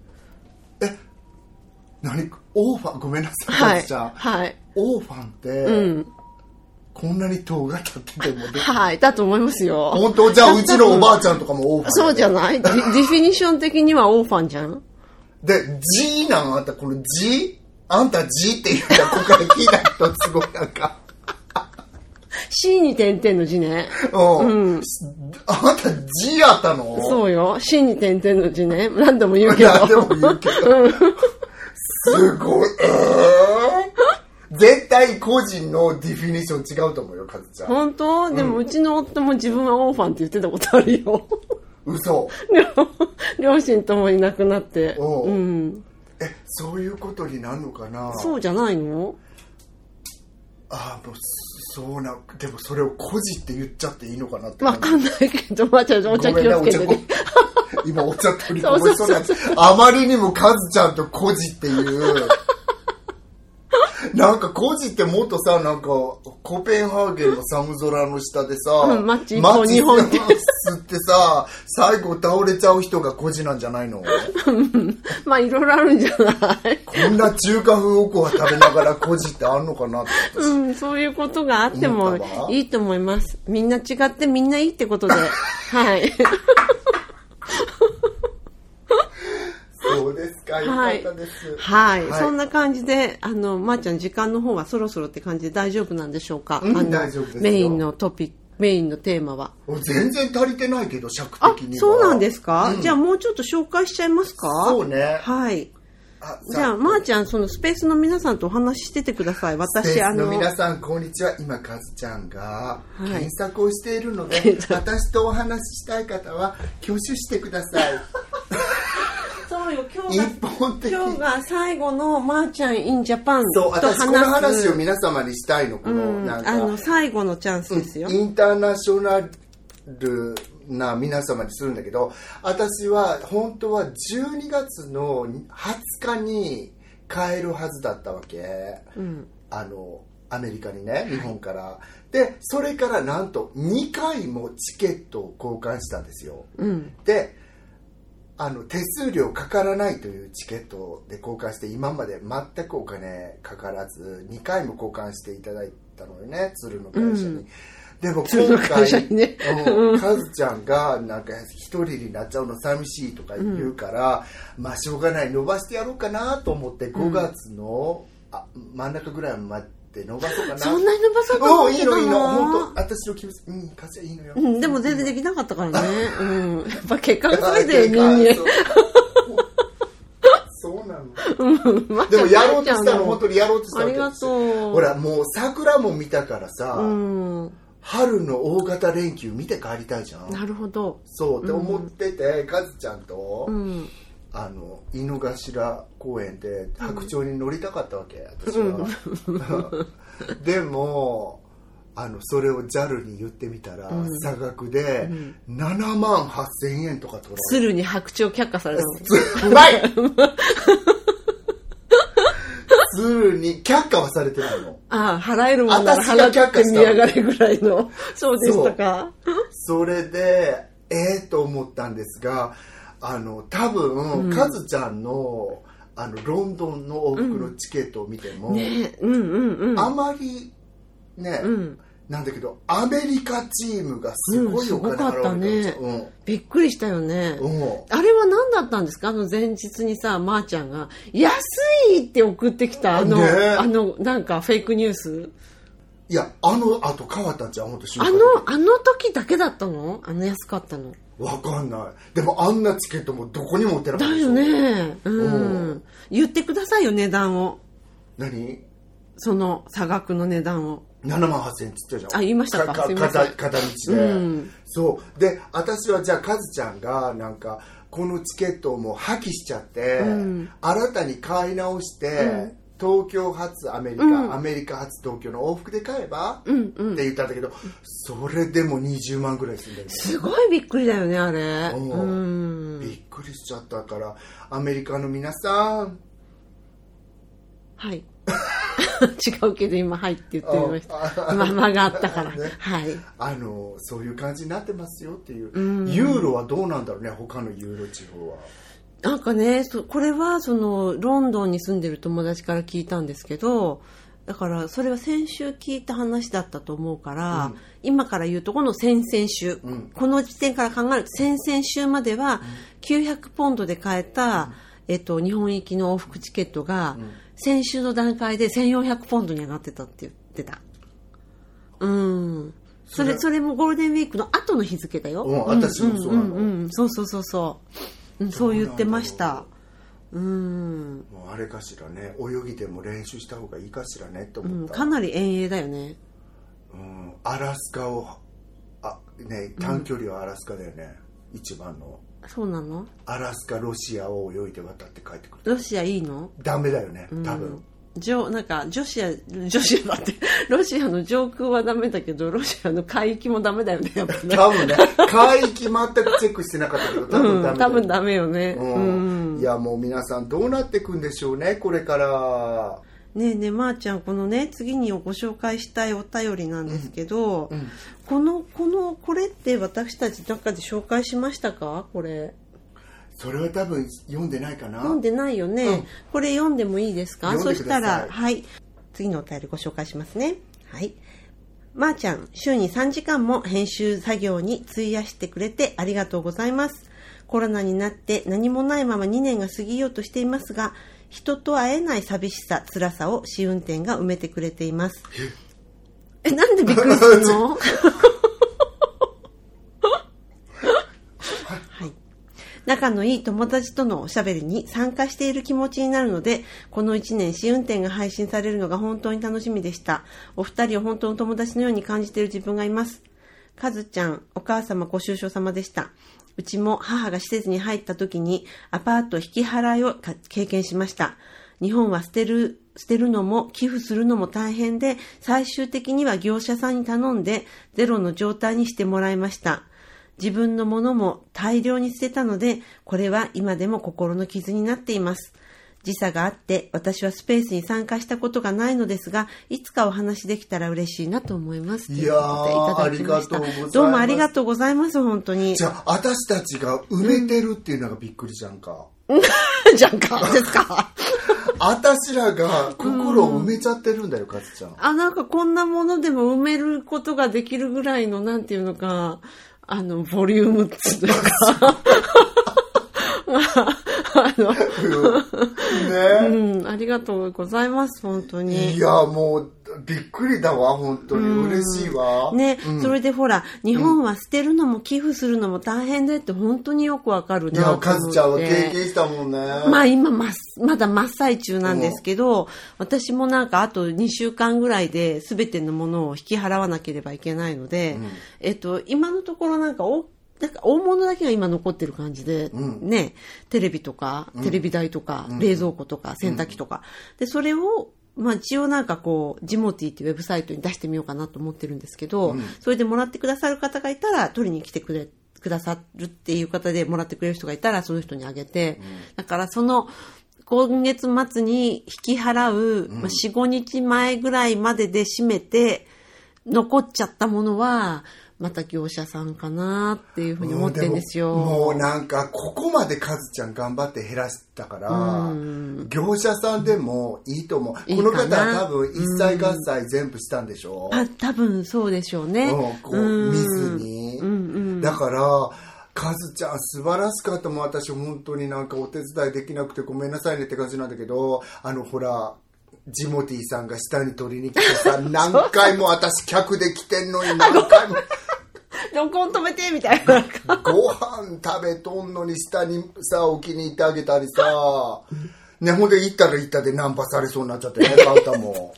Speaker 3: 何？オーファン、ごめんなさい、
Speaker 2: はい。
Speaker 3: カズちゃん。
Speaker 2: はい。
Speaker 3: オーファンって、
Speaker 2: うん。
Speaker 3: こんなに塔が立っててもで、
Speaker 2: はい。だと思いますよ。
Speaker 3: 本当？じゃあ、うちのおばあちゃんとかもオーファン？
Speaker 2: そうじゃない？ディフィニション的にはオーファンじゃん？
Speaker 3: で、G なん？あんた、この G? あんた G って言うたら、ここから聞いた人すごいなんか、
Speaker 2: C に点々の字ね。
Speaker 3: うん。あんた G やったの？
Speaker 2: そうよ。C に点々の字ね。何度も言うけど。
Speaker 3: 何でも言うけど。すごい。えー、絶対個人のディフィニション違うと思うよ、カズちゃん。
Speaker 2: 本当？でもうちの夫も自分はオーファンって言ってたことあるよ。
Speaker 3: 嘘。
Speaker 2: 両両親ともいなくなって。
Speaker 3: おう
Speaker 2: うん。
Speaker 3: え、そういうことになるのかな？
Speaker 2: そうじゃないの？
Speaker 3: ああ、もう、そうな、でもそれを個人って言っちゃっていいのかなって。
Speaker 2: わかんないけど、まあ、ちゃんお茶気をつけてね。
Speaker 3: 今お茶取りこぼしそうになあまりにもカズちゃんとコジっていう なんかコジってもっとさ、なんか、コペンハーゲンの寒空の下でさ、
Speaker 2: うんマッチ一本二本って
Speaker 3: 吸ってさ、最後倒れちゃう人がコジなんじゃないの？
Speaker 2: まあいろいろあるんじゃない？
Speaker 3: こんな中華風おこわ食べながらコジってあんのかなって。
Speaker 2: うん、そういうことがあってもいいと思います。みんな違ってみんないいってことで。はい。
Speaker 3: そうですか、よか
Speaker 2: はい
Speaker 3: ったです。
Speaker 2: はい。
Speaker 3: はい
Speaker 2: そんな感じで、あの、まー、ちゃん時間の方はそろそろって感じで大丈夫なんでしょうか、
Speaker 3: うん
Speaker 2: あの
Speaker 3: 大丈夫ですよ
Speaker 2: メインのトピック、メインのテーマは。
Speaker 3: 全然足りてないけど、尺
Speaker 2: あ
Speaker 3: 的に、は。
Speaker 2: そうなんですか、
Speaker 3: うん
Speaker 2: じゃあもうちょっと紹介しちゃいますか？
Speaker 3: そうね。
Speaker 2: はい。
Speaker 3: あ
Speaker 2: じゃあ、まー、ちゃん、そのスペースの皆さんとお話ししててください。私、あの、
Speaker 3: ースの皆さんこんにちは今カズちゃんが
Speaker 2: い
Speaker 3: 検索をしているので、
Speaker 2: 検索
Speaker 3: 私とお話ししたい方は挙手してください
Speaker 2: そうよ、今日が、
Speaker 3: 一本的
Speaker 2: 今日が最後のまーちゃん in Japan
Speaker 3: そう
Speaker 2: と
Speaker 3: 私この話。を皆様にしたいのこの、
Speaker 2: うん、
Speaker 3: なんか
Speaker 2: あの、最後のチャンスですよ。
Speaker 3: インターナショナルな皆様にするんだけど私は本当は12月の20日に帰るはずだったわけ、
Speaker 2: うん。
Speaker 3: あのアメリカにね日本からでそれからなんと2回もチケットを交換したんですよ
Speaker 2: うん。
Speaker 3: であの手数料かからないというチケットで交換して今まで全くお金かからず2回も交換していただいたのよね鶴の会社に、
Speaker 2: うん。
Speaker 3: でも今回
Speaker 2: ね
Speaker 3: うん カズちゃんがなんか一人になっちゃうの寂しいとか言うから、まあしょうがない。伸ばしてやろうかなと思って5月の、あ真ん中ぐらいまで伸ばそうかな
Speaker 2: そんなに伸ばそうと
Speaker 3: お
Speaker 2: 思
Speaker 3: いいのいいの本当私の気持ちうんカズちゃんいいのよ、
Speaker 2: うん、でも全然できなかったからね。うん。やっぱ結果が全て人間。
Speaker 3: そうなの
Speaker 2: うん。まあ
Speaker 3: でもやろうとしたの
Speaker 2: ま
Speaker 3: 本当にやろうとしたわけ
Speaker 2: ありがとう。
Speaker 3: ほらもう桜も見たからさ、
Speaker 2: うん。
Speaker 3: 春の大型連休見て帰りたいじゃん
Speaker 2: なるほど。
Speaker 3: そうって思ってて、カズちゃんと、
Speaker 2: うん。
Speaker 3: あの井の頭公園で白鳥に乗りたかったわけ、私は、でもあのそれを JAL に言ってみたら、
Speaker 2: うん。
Speaker 3: 差額で7万8000円とか取られて
Speaker 2: 鶴に白鳥却下されたの。
Speaker 3: うまい！鶴に却下はされてないの。
Speaker 2: ああ、払えるもんなら払って見やがれぐらいの。そうでしたか。
Speaker 3: それでええと思ったんですがあの多分、カズちゃんのあのロンドンの往復のチケットを見ても、
Speaker 2: ねうんうんうん。
Speaker 3: あまりね、
Speaker 2: うん。
Speaker 3: なんだけどアメリカチームがすごいお金払われたんですよ、うん
Speaker 2: びっくりしたよね。
Speaker 3: うん
Speaker 2: あれは何だったんですか？あの前日にさ、まー、ちゃんが、安いって送ってきた、あの、
Speaker 3: ね
Speaker 2: あの、なんかフェイクニュース？
Speaker 3: いやあのあと変わったんじゃん
Speaker 2: あの、あの時だけだったの？あの安かったの？
Speaker 3: わかんない。でもあんなチケットもどこにも売ってなか
Speaker 2: だ
Speaker 3: った。でしょ
Speaker 2: よね。う
Speaker 3: うん。
Speaker 2: ん。言ってくださいよ、値段を。
Speaker 3: 何？
Speaker 2: その差額の値段を。
Speaker 3: 7万8000円っつったじゃん。
Speaker 2: あ言いましたか
Speaker 3: か
Speaker 2: すいません。
Speaker 3: 片片道で、
Speaker 2: うん。
Speaker 3: そう。で私はじゃあカズちゃんがなんかこのチケットをもう破棄しちゃって、
Speaker 2: うん。
Speaker 3: 新たに買い直して、
Speaker 2: うん
Speaker 3: 東京発アメリカ、
Speaker 2: うん
Speaker 3: アメリカ発東京の往復で買えば、
Speaker 2: うんうん
Speaker 3: って言ったんだけどそれでも20万ぐらいするんだよね
Speaker 2: すごいびっくりだよね、あれ。
Speaker 3: うん
Speaker 2: うん。
Speaker 3: びっくりしちゃったからアメリカの皆さん
Speaker 2: はい。違うけど今、はいって言ってみました。
Speaker 3: あ
Speaker 2: まあ、間があったから。
Speaker 3: ね
Speaker 2: はい。
Speaker 3: あのそういう感じになってますよっていう、
Speaker 2: うん
Speaker 3: ユーロはどうなんだろうね他のユーロ地方は
Speaker 2: なんかね、そこれはそのロンドンに住んでる友達から聞いたんですけど、だからそれは先週聞いた話だったと思うから、
Speaker 3: うん
Speaker 2: 今から言うとこの先々週、
Speaker 3: うん
Speaker 2: この時点から考えると先々週までは900ポンドで買えた、えっと、日本行きの往復チケットが、先週の段階で1400ポンドに上がってたって言ってた。うん。それ、
Speaker 3: それ
Speaker 2: もゴールデンウィークの後の日付だよ。
Speaker 3: うん私もそうなの
Speaker 2: んうんうんそうそうそうそう。うん、そう言ってました。うん。
Speaker 3: もうあれかしらね泳ぎでも練習した方がいいかしらねって
Speaker 2: うん、
Speaker 3: 思った、
Speaker 2: かなり遠泳だよね。
Speaker 3: うんアラスカをあね短距離はアラスカだよね、一番の。
Speaker 2: そうなの？
Speaker 3: アラスカロシアを泳いで渡って帰ってくる。
Speaker 2: ロシアいいの？
Speaker 3: ダメだよね多分、
Speaker 2: うん上なんか女子や女子だって。ロシアの上空はダメだけどロシアの海域もダメだよね。やっぱね
Speaker 3: 多分ね。海域全くチェックしてなかったけど多分ダメだよ、
Speaker 2: うん、多分ダメよね、
Speaker 3: う
Speaker 2: うん。ん
Speaker 3: いやもう皆さんどうなっていくんでしょうねこれから。
Speaker 2: ねえねえ、まー、ちゃん、このね、次にご紹介したいお便りなんですけど、この、この、これって私たち中で紹介しましたか？これ。
Speaker 3: それは多分読んでないかな
Speaker 2: 読んでないよね。
Speaker 3: うん
Speaker 2: これ読んでもいいですか？
Speaker 3: 読んで
Speaker 2: そした
Speaker 3: ください
Speaker 2: ら、はい。次のお便りご紹介しますね。はい。まー、ちゃん、週に3時間も編集作業に費やしてくれてありがとうございます。コロナになって何もないまま2年が過ぎようとしていますが、人と会えない寂しさ、辛さを試運転が埋めてくれています。え、なんでびっくりするの はい。仲のいい友達とのおしゃべりに参加している気持ちになるので、この1年試運転が配信されるのが本当に楽しみでした。お二人を本当の友達のように感じている自分がいます。かずちゃん、お母様ご愁傷様でした。うちも母が施設に入った時にアパート引き払いを経験しました。日本は捨てる、捨てるのも寄付するのも大変で、最終的には業者さんに頼んでゼロの状態にしてもらいました。自分のものも大量に捨てたので、これは今でも心の傷になっています。時差があって、私はスペースに参加したことがないのですが、いつかお話できたら嬉しいなと思います。
Speaker 3: いやありがとうございます
Speaker 2: どうもありがとうございます、本当に。
Speaker 3: じゃあ私たちが埋めてるっていうのがびっくりじゃんか、
Speaker 2: じゃんか、ですか。
Speaker 3: 私らが心を埋めちゃってるんだよ、かつちゃん
Speaker 2: あ、なんかこんなものでも埋めることができるぐらいの、なんていうのか、あの、ボリュームっていうか、あの、
Speaker 3: ね、
Speaker 2: うん、ありがとうございます、本当に。
Speaker 3: いやもうびっくりだわ本当に。嬉しいわ。
Speaker 2: ね、それでほら、日本は捨てるのも寄付するのも大変でって本当によくわかる
Speaker 3: いや
Speaker 2: なと思って。
Speaker 3: かずちゃんは経験したもんね。
Speaker 2: まあ今まっ、まだ真っ最中なんですけど、私もなんかあと2週間ぐらいで全てのものを引き払わなければいけないので、えっと、今のところなんかお、なんか大物だけが今残ってる感じで、ね、テレビとか、テレビ台とか、冷蔵庫とか、洗濯機とか。で、それを、まあ一応なんかこう、ジモティっていうウェブサイトに出してみようかなと思ってるんですけど、それでもらってくださる方がいたら取りに来てくれ、くださるっていう方でもらってくれる人がいたらその人にあげて、だからその、今月末に引き払う、まあ、4、5日前ぐらいまでで締めて、残っちゃったものは、また業者さんかなっていうふうに思ってるんですよ。
Speaker 3: ももうなんかここまでカズちゃん頑張って減らしたから業者さんでもいいと思う。
Speaker 2: いい
Speaker 3: この方は多分一切合切全部したんでしょ？
Speaker 2: あ、多分そうでしょうね。
Speaker 3: うんこう見ずに、だからカズちゃん素晴らしかったもん。私本当になんかお手伝いできなくてごめんなさいねって感じなんだけどあのほらジモティさんが下に取りに来てさ 何回も私客で来てんのに何回も
Speaker 2: 録音止めてみたいな。
Speaker 3: ご飯食べとんのに下にさ置きに行ってあげたりさねほんで行ったら行ったでナンパされそうになっちゃってねカウタも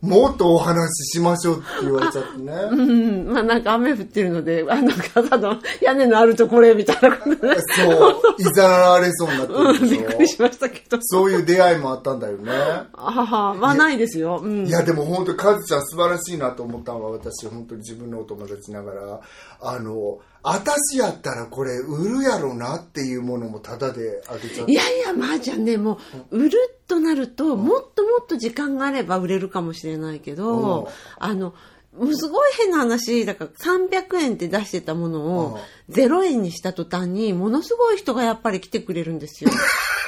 Speaker 3: もっとお話ししましょうって言われちゃってね、
Speaker 2: うん。まあなんか雨降ってるので、あの、ただの屋根のあるところへみたいなことで、
Speaker 3: そう、いざられそうになって
Speaker 2: うん、
Speaker 3: るでしょ
Speaker 2: びっくりしましたけど。
Speaker 3: そういう出会いもあったんだよね。
Speaker 2: あはは、まあないですよ。うん。
Speaker 3: いや、でも本当にカズちゃん素晴らしいなと思ったのは、私、本当に自分のお友達ながら、あの、私やったらこれ売るやろなっていうものもタダであげちゃって。
Speaker 2: いやいや、まあじゃあね、もう、売るとなると、もっともっと時間があれば売れるかもしれないけ
Speaker 3: うん
Speaker 2: ど、あの、すごい変な話、だから300円って出してたものを0円にした途端に、ものすごい人がやっぱり来てくれるんですよ。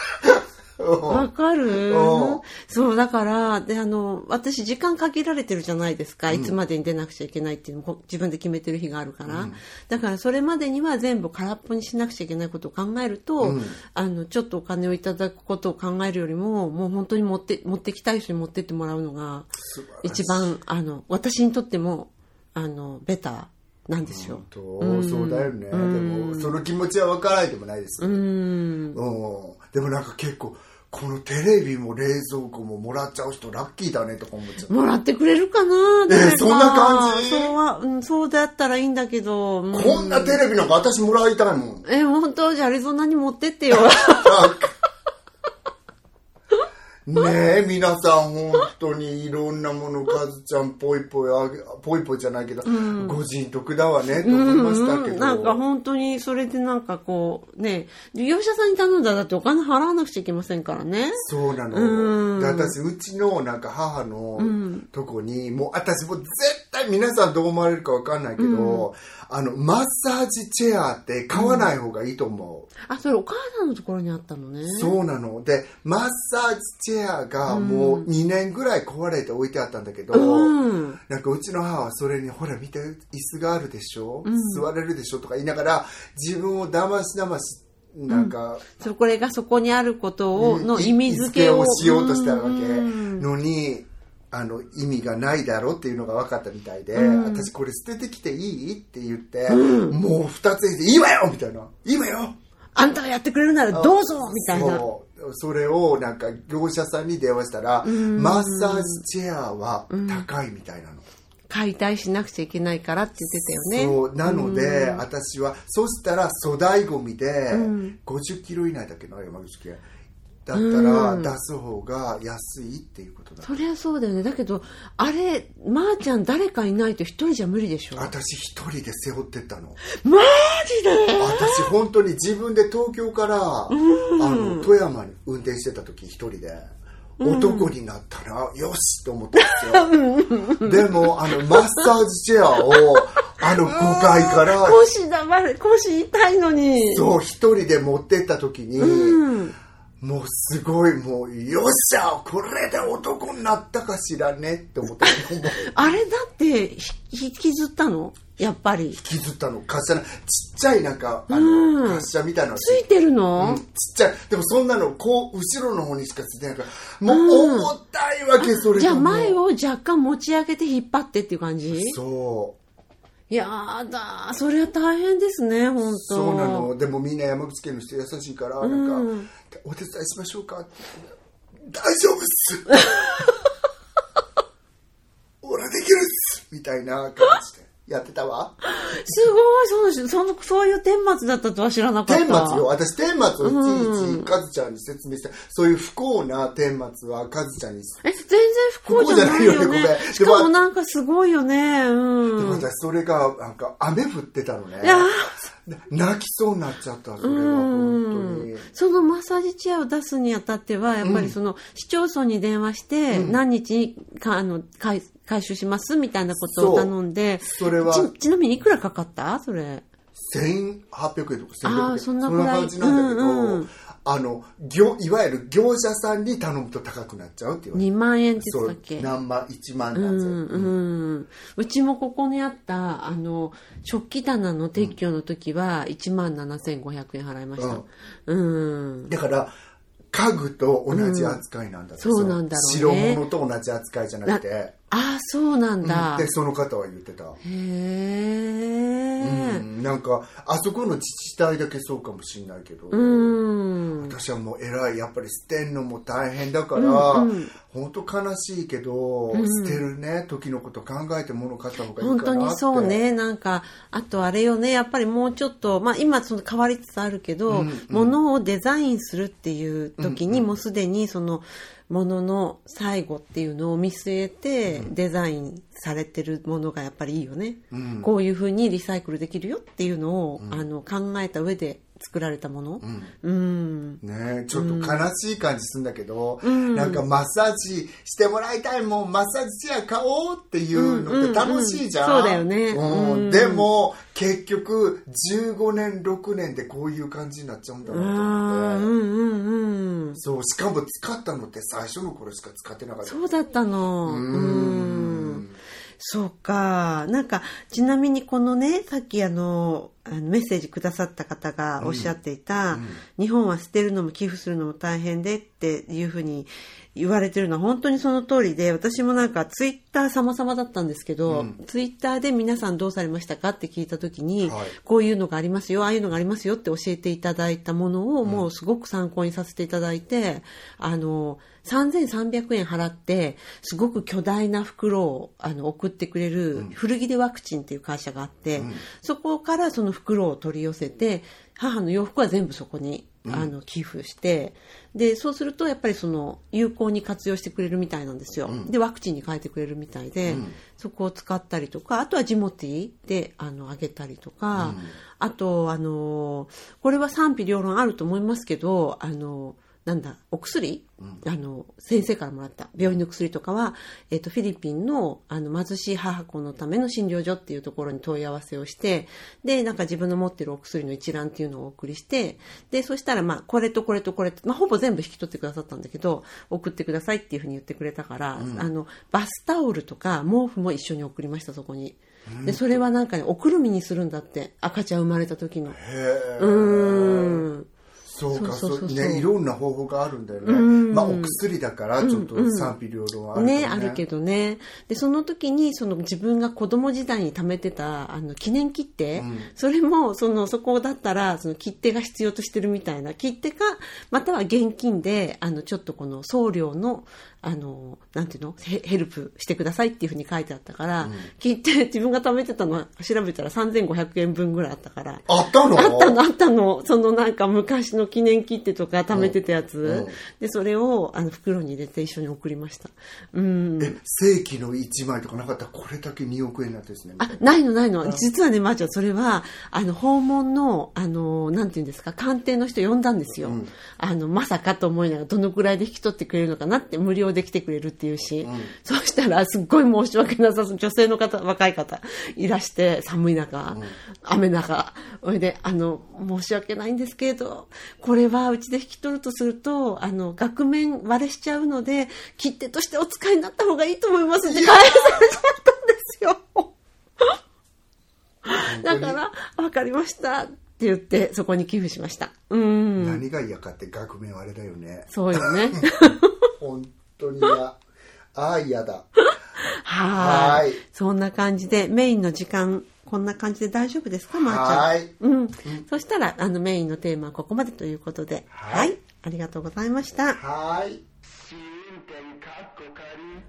Speaker 2: わかる？
Speaker 3: うん
Speaker 2: そう、だから、で、あの、私時間限られてるじゃないですか。いつまでに出なくちゃいけないっていうのも自分で決めてる日があるから。だからそれまでには全部空っぽにしなくちゃいけないことを考えると、あの、ちょっとお金をいただくことを考えるよりも、もう本当に持って、持ってきたい人に持ってってもらうのが、一番、あの、私にとっても、あの、ベターなんですよ。
Speaker 3: 本当？そうだよね。でも、その気持ちは分からないでもないです。
Speaker 2: うん。
Speaker 3: うんでもなんか結構、このテレビも冷蔵庫ももらっちゃう人ラッキーだねとか思っちゃう。
Speaker 2: もらってくれるかな誰か
Speaker 3: そんな感じ？
Speaker 2: そうは、うん、そうだったらいいんだけど。うん
Speaker 3: こんなテレビなんか私もらいたいもん。
Speaker 2: え、本当？じゃあアリゾナに持ってってよ。
Speaker 3: ねねえ、皆さん本当にいろんなもの、かずちゃんぽいぽいあげ、ぽいぽいじゃないけど、ご人徳だわね、と思いましたけど。
Speaker 2: なんか本当にそれでなんかこうね業者さんに頼んだらだってお金払わなくちゃいけませんからね。
Speaker 3: そうなの。
Speaker 2: うん。
Speaker 3: で私、うちのなんか母のとこに、もう私もう絶対皆さんどう思われるかわかんないけど、あの、マッサージチェアって買わない方がいいと思う。
Speaker 2: あそれお母さんのところにあったのね。
Speaker 3: そうなの。で、マッサージチェアがもう2年ぐらい壊れて置いてあったんだけど、
Speaker 2: うん。
Speaker 3: なんかうちの母はそれに、ほら見て、椅子があるでしょ、座れるでしょ？とか言いながら、自分を騙し騙し、なんか、
Speaker 2: そうこれがそこにあることをの意味付けを
Speaker 3: しようとしたわけ。
Speaker 2: うん。
Speaker 3: のに、あの、意味がないだろうっていうのが分かったみたいで、
Speaker 2: うん。
Speaker 3: 私これ捨ててきていいって言って、もう二つでいいわよみたいな。いいわよ
Speaker 2: あんたがやってくれるならどうぞみたいな。
Speaker 3: それをなんか業者さんに電話したら、マッサージチェアは高いみたいなの。
Speaker 2: 解体しなくちゃいけないからって言ってたよね。
Speaker 3: そうなので、私はそしたら粗大ごみで50キロ以内だっけな山口県だったら出す方が安いっていうことだ、
Speaker 2: そりゃそうだよね。だけどあれまー、ちゃん誰かいないと一人じゃ無理でしょ？マ
Speaker 3: 私一人で背負ってったの。
Speaker 2: ジで？
Speaker 3: 私本当に自分で東京から、あの富山に運転してた時一人で男になったら、よしと思ったんですよ。でもあのマッサージチェアをあの5階から
Speaker 2: 腰だまれ腰痛いのに。
Speaker 3: そう一人で持ってった時に、
Speaker 2: うん
Speaker 3: もうすごいもうよっしゃこれで男になったかしらねって思ってもう
Speaker 2: あれだってひ引きずったの？やっぱり。
Speaker 3: 引きずったの。滑車のちっちゃいなんかあ
Speaker 2: うん。
Speaker 3: の滑車みたいなの。
Speaker 2: ついてるの、
Speaker 3: うんちっちゃい。でもそんなのこう後ろの方にしかついてないからもう重たいわけ、それ
Speaker 2: じゃあ前を若干持ち上げて引っ張ってっていう感じ？
Speaker 3: そう
Speaker 2: いやだそれは大変ですね本当。
Speaker 3: そうなの。でもみんな山口県の人優しいからなんか、お手伝いしましょうか。って大丈夫っす。俺はできるっす。みたいな感じでやってたわ。
Speaker 2: すごいそうそのそういう顛末だったとは知らなかった。
Speaker 3: 顛末よ。私顛末をいちいちカズちゃんに説明して、そういう不幸な顛末はカズちゃんに。
Speaker 2: え全然不幸じゃないよね。
Speaker 3: よね。
Speaker 2: しかもなんかすごいよね。うん。
Speaker 3: 私それがなんか雨降ってたのね。
Speaker 2: いや
Speaker 3: 泣きそうになっちゃったそれは本当に。
Speaker 2: そのマッサージチェアを出すにあたってはやっぱりその市町村に電話して何日にかあの回回収しますみたいなことを頼んで
Speaker 3: それは
Speaker 2: ちちなみにいくらかかった？それ。
Speaker 3: 1800円とか1600円。
Speaker 2: そんなくらい。
Speaker 3: 感じなんだけど、
Speaker 2: うんうん
Speaker 3: あの業いわゆる業者さんに頼むと高くなっちゃうって言われて
Speaker 2: 2万円って言
Speaker 3: そう
Speaker 2: ってたっけ？
Speaker 3: 何万1万
Speaker 2: う
Speaker 3: なんですよ、
Speaker 2: んうん、うちもここにあったあの食器棚の撤去の時は1万7500円払いました。うん、
Speaker 3: だから家具と同じ扱いなんだって、
Speaker 2: そう。なんだろうね。
Speaker 3: 白物と同じ扱いじゃなくて、
Speaker 2: ああそうなんだ、
Speaker 3: でその方は言ってた、
Speaker 2: へえ
Speaker 3: うん。なんかあそこの自治体だけそうかもしれないけど、
Speaker 2: うん。
Speaker 3: 私はもう偉い。やっぱり捨てんのも大変だから、本当悲しいけど、捨てるね。時のこと考えて物買った方がいいかなって。
Speaker 2: 本当にそうね。なんかあとあれよね。やっぱりもうちょっとまあ今その変わりつつあるけど、物をデザインするっていう時にもうすでにそのものの最後っていうのを見据えてデザインされてるものがやっぱりいいよね、こういうふうにリサイクルできるよっていうのを、あの考えた上で作られたもの？うん、
Speaker 3: ねちょっと悲しい感じするんだけど、なんかマッサージしてもらいたいもんマッサージチェア買おうっていうのって楽しいじゃん、
Speaker 2: うんうんうん。そうだよね。
Speaker 3: うん。
Speaker 2: うん。
Speaker 3: でも結局15年6年でこういう感じになっちゃうんだ
Speaker 2: あ
Speaker 3: なと思って、
Speaker 2: ーうんうんうん。
Speaker 3: そうしかも使ったのって最初の頃しか使ってなかった。
Speaker 2: そうだったの。
Speaker 3: う
Speaker 2: うんんそうか。なんか、ちなみにこのね、さっきあの、あのメッセージくださった方がおっしゃっていた、日本は捨てるのも寄付するのも大変でっていうふうに言われてるのは本当にその通りで、私もなんかツイッター様々だったんですけど、ツイッターで皆さんどうされましたかって聞いた時に、
Speaker 3: はい。
Speaker 2: こういうのがありますよ、ああいうのがありますよって教えていただいたものをもうすごく参考にさせていただいて、あの、3300円払って、すごく巨大な袋をあの送ってくれる古着でワクチンっていう会社があって、そこからその袋を取り寄せて、母の洋服は全部そこにあの寄付して、でそうするとやっぱりその有効に活用してくれるみたいなんですよ、でワクチンに変えてくれるみたいで、そこを使ったりとかあとはジモティーであのあげたりとか、あとあのこれは賛否両論あると思いますけどあのなんだお薬、あの先生からもらった。病院の薬とかは、えっとフィリピンのあの貧しい母子のための診療所っていうところに問い合わせをしてでなんか自分の持ってるお薬の一覧っていうのをお送りしてでそしたらまあこれとこれとこれと、まあ、ほぼ全部引き取ってくださったんだけど送ってくださいっていうふうに言ってくれたから、あのバスタオルとか毛布も一緒に送りましたそこに。でそれはなんかねおくるみにするんだって赤ちゃん生まれた時の。
Speaker 3: へえ
Speaker 2: うーん
Speaker 3: そうか
Speaker 2: そう
Speaker 3: ねいろんな方法があるんだよね。まあお薬だからちょっと賛否両論あるけど
Speaker 2: ね、あるけどね。で、その時に、その自分が子供時代に貯めてた、あの、記念切手、それも、その、そこだったら、その切手が必要としてるみたいな、切手か、または現金で、あの、ちょっとこの送料の、あの、なんていうの？ヘヘルプしてくださいっていうふうに書いてあったから、切手、自分が貯めてたのは調べたら3500円分ぐらいあったから、
Speaker 3: あったの？
Speaker 2: あったの、あったの。そのなんか昔の記念切手とか貯めてたやつ。
Speaker 3: うん
Speaker 2: で、それをあの袋に入れて一緒に送りました。うん。
Speaker 3: え正規の1枚とかなかった？らこれだけ2億円になってるんですね
Speaker 2: あ、ないのないの。実はね、まー、ちゃん、それは、あの、訪問の、あの、なんていうんですか、鑑定の人呼んだんですよ。あの、まさかと思いながら、どのくらいで引き取ってくれるのかなって、無料で来てくれるっていうし、そうしたら、すっごい申し訳なさそう、女性の方、若い方、いらして、寒い中、雨中、それで、あの、申し訳ないんですけれど、これはうちで引き取るとすると、あの、額面割れしちゃうので、切手としてお使いになった方がいいと思いますって返されちゃったんですよ。だから、わかりましたって言って、そこに寄付しました。うん。
Speaker 3: 何が嫌かって額面はあれだよね
Speaker 2: そうよね。
Speaker 3: 本当に嫌ああ嫌だ
Speaker 2: はーい
Speaker 3: はい
Speaker 2: そんな感じで、メインの時間、こんな感じで大丈夫ですか、まー、ちゃん？
Speaker 3: はい
Speaker 2: うん。そしたら、あの、メインのテーマはここまでということで。
Speaker 3: はい
Speaker 2: ありがとうございました。
Speaker 3: はい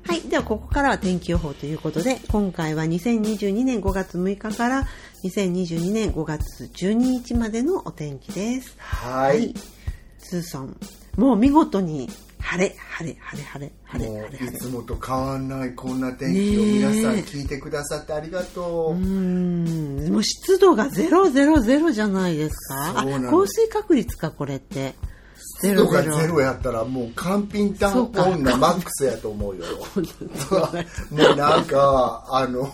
Speaker 2: はい。では、ここからは天気予報ということで、今回は2022年5月6日から2022年5月12日までのお天気です。
Speaker 3: はい、
Speaker 2: ツーソン。もう見事に、晴れ、晴れ、晴れ、晴れ、晴れ、
Speaker 3: も
Speaker 2: 晴れ、晴れ
Speaker 3: ういつ。もと変わんないこんな天気を皆さん聞いてくださってありがとう、
Speaker 2: うーん。もう湿度がゼロゼロゼロじゃないですか？あ
Speaker 3: そうなの
Speaker 2: 降水確率か、これって。ゼロ。
Speaker 3: がゼロやったらもう完品タン
Speaker 2: そうか。
Speaker 3: 女マックスやと思うよ。もうなんかあの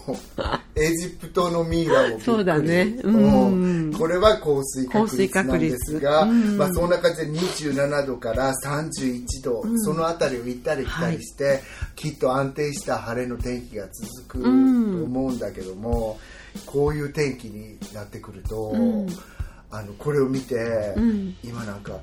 Speaker 3: エジプトのミイラも
Speaker 2: そうだね。う
Speaker 3: うん。んこれは降水確率。なんですが、
Speaker 2: うん。
Speaker 3: まあ、そんな感じで27度から31度、その辺りを行ったり来たりして、きっと安定した晴れの天気が続くと思うんだけども、こういう天気になってくると、あのこれを見て、今なんか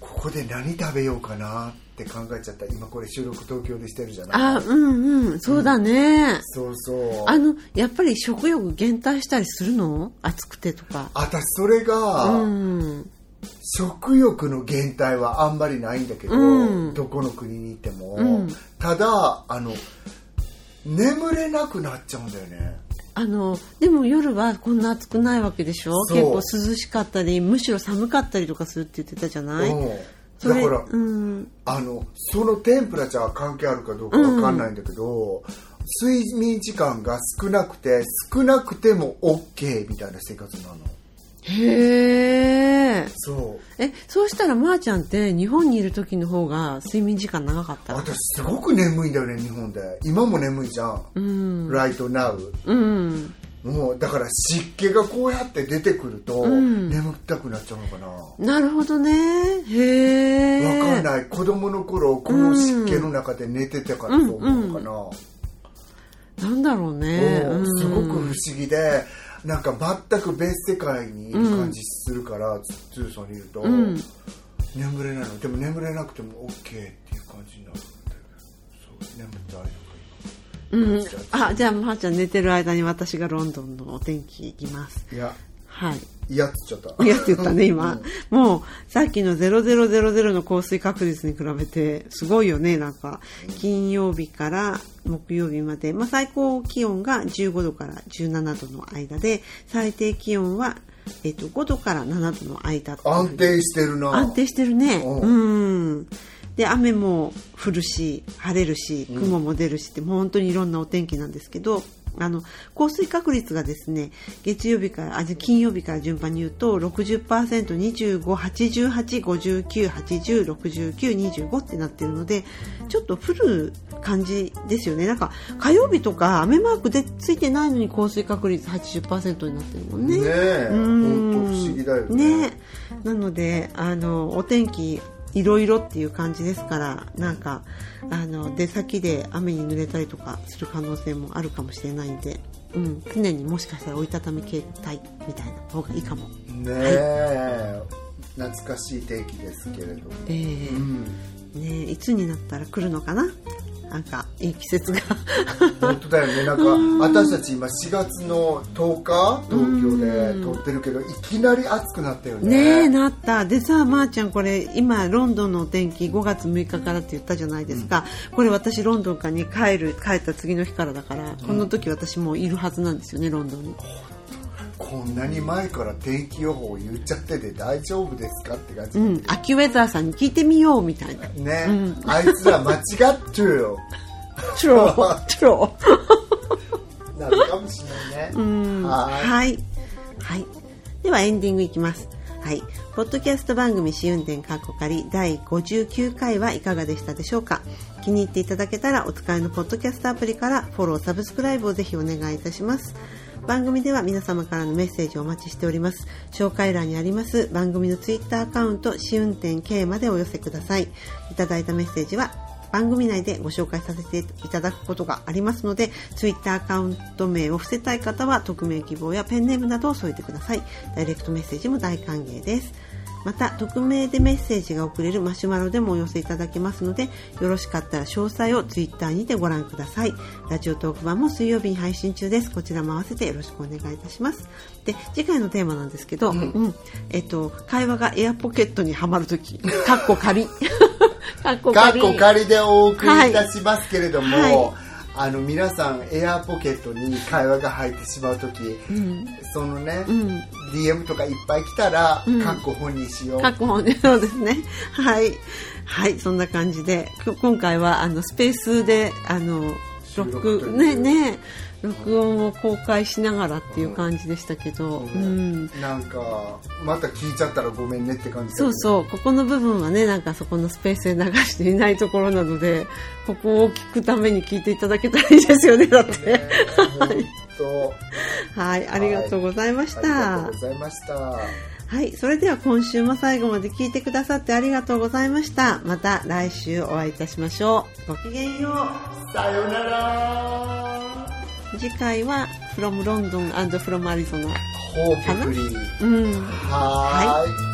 Speaker 3: ここで何食べようかなって考えちゃった。今これ収録東京でしてるじゃない。
Speaker 2: あ、うんうん。そうだね。
Speaker 3: そうそう。
Speaker 2: あの、やっぱり食欲減退したりするの？暑くてとか。
Speaker 3: 私それが、
Speaker 2: うん。
Speaker 3: 食欲の減退はあんまりないんだけど、
Speaker 2: うん。
Speaker 3: どこの国にいても、
Speaker 2: うん。
Speaker 3: ただあの眠れなくなっちゃうんだよね
Speaker 2: あの、でも夜はこんな暑くないわけでしょ？結構涼しかったり、むしろ寒かったりとかするって言ってたじゃない？
Speaker 3: だから、
Speaker 2: うん。
Speaker 3: あのそのテンプラチャーは関係あるかどうかわかんないんだけど、睡眠時間が少なくて少なくても OK みたいな生活なの
Speaker 2: へえ。
Speaker 3: そう
Speaker 2: え、そうしたらまーちゃんって日本にいる時の方が睡眠時間長かった？
Speaker 3: 私すごく眠いんだよね日本で今も眠いじゃん、
Speaker 2: うん。
Speaker 3: ライトナウ
Speaker 2: うん。
Speaker 3: もうだから湿気がこうやって出てくると、
Speaker 2: ん
Speaker 3: 眠たくなっちゃうのかな
Speaker 2: なるほどね。へえ。
Speaker 3: わかんない子供の頃この湿気の中で寝てたからそう思うのかな、
Speaker 2: なんだろうね。
Speaker 3: もう
Speaker 2: うん
Speaker 3: すごく不思議でなんか全く別世界にいる感じするから、ツーソンにいると、
Speaker 2: ん。
Speaker 3: 眠れないの。でも眠れなくても OK っていう感じになるんだよそう眠たいのか
Speaker 2: うん、あ、じゃあ、まーちゃん寝てる間に私がロンドンのお天気いきます。
Speaker 3: 今いや。
Speaker 2: はい。
Speaker 3: 嫌っつっちゃった。
Speaker 2: いやって言ったね、今。もう、さっきの0000の降水確率に比べて、すごいよね、なんか。金曜日から木曜日まで、まあ、最高気温が15度から17度の間で、最低気温はえっと、5度から7度の間
Speaker 3: 安定してるな。
Speaker 2: 安定してるね。
Speaker 3: うん。
Speaker 2: うん。で雨も降るし晴れるし雲も出るしって、もう本当にいろんなお天気なんですけどあの降水確率がですね月曜日からあ金曜日から順番に言うと 60%258859806925 ってなってるのでちょっと降る感じですよね。なんか火曜日とか雨マークでついてないのに降水確率80%になってるもんね。
Speaker 3: ねえ。
Speaker 2: うん。
Speaker 3: 本当不思議だよね。
Speaker 2: ね。なのであのお天気いろいろっていう感じですからなんかあの出先で雨に濡れたりとかする可能性もあるかもしれないんで、うん、常にもしかしたら折りたたみ携帯みたいな方がいいかも。
Speaker 3: ねえ、懐かしい天気ですけれども、
Speaker 2: えー
Speaker 3: うん、
Speaker 2: ね、いつになったら来るのかな？なんかいい季節が。
Speaker 3: 本当だよね。なんか私たち今4月の10日東京で撮ってるけどいきなり暑くなったよね。
Speaker 2: ねえなった。でさまー、ちゃんこれ今ロンドンのお天気5月6日からって言ったじゃないですか、これ私ロンドンからに帰る帰った次の日からだから、この時私もういるはずなんですよねロンドンに
Speaker 3: こんなに前から天気予報言っちゃってて大丈夫ですかって感じ、
Speaker 2: うんアキュウェザーさんに聞いてみようみたいな。
Speaker 3: ね、あいつら間違ってるよ。
Speaker 2: トロートロ
Speaker 3: なるかもしれないね。
Speaker 2: ー
Speaker 3: は
Speaker 2: はい。はい。ではエンディングいきます。はい。ポッドキャスト番組試運転カッコ仮第59回はいかがでしたでしょうか。気に入っていただけたらお使いのポッドキャストアプリからフォロー、サブスクライブをぜひお願いいたします。番組では皆様からのメッセージをお待ちしております。紹介欄にあります番組のツイッターアカウント試運転 K までお寄せください。いただいたメッセージは番組内でご紹介させていただくことがありますので、ツイッターアカウント名を伏せたい方は、匿名希望やペンネームなどを添えてください。ダイレクトメッセージも大歓迎です。また、匿名でメッセージが送れるマシュマロでもお寄せいただけますので、よろしかったら詳細をツイッターにてご覧ください。ラジオトーク版も水曜日に配信中です。こちらも合わせてよろしくお願いいたします。で、次回のテーマなんですけど、うん、えっと、会話がエアポケットにはまるとき、かっこ仮。かっこ仮。
Speaker 3: でお送りいたしますけれども、
Speaker 2: はい
Speaker 3: あの皆さんエアーポケットに会話が入ってしまう時、そのね、
Speaker 2: ん。
Speaker 3: DM とかいっぱい来たら、
Speaker 2: ん。
Speaker 3: かっこ本にしよう。
Speaker 2: 過去ね、そうですね。はい。はい、そんな感じで、今回は、あの、スペースで、あの、
Speaker 3: 収録
Speaker 2: ね、ね、録音を公開しながらっていう感じでしたけど、うん。
Speaker 3: なんかまた聞いちゃったらごめんねって感じだ
Speaker 2: そうそう、ここの部分はね、なんかそこのスペースで流していないところなので、ここを聞くために聞いていただけたらいいですよね、だって。はい、ありがとうございまし
Speaker 3: ありがと
Speaker 2: た
Speaker 3: うご。ざいました
Speaker 2: はい、それでは今週も最後まで聞いてくださってありがとうございました。また来週お会いいたしましょう。ごきげんよ
Speaker 3: さよなら
Speaker 2: う。次回は From London and from Arizona。
Speaker 3: ホープフリー
Speaker 2: うん。
Speaker 3: はーい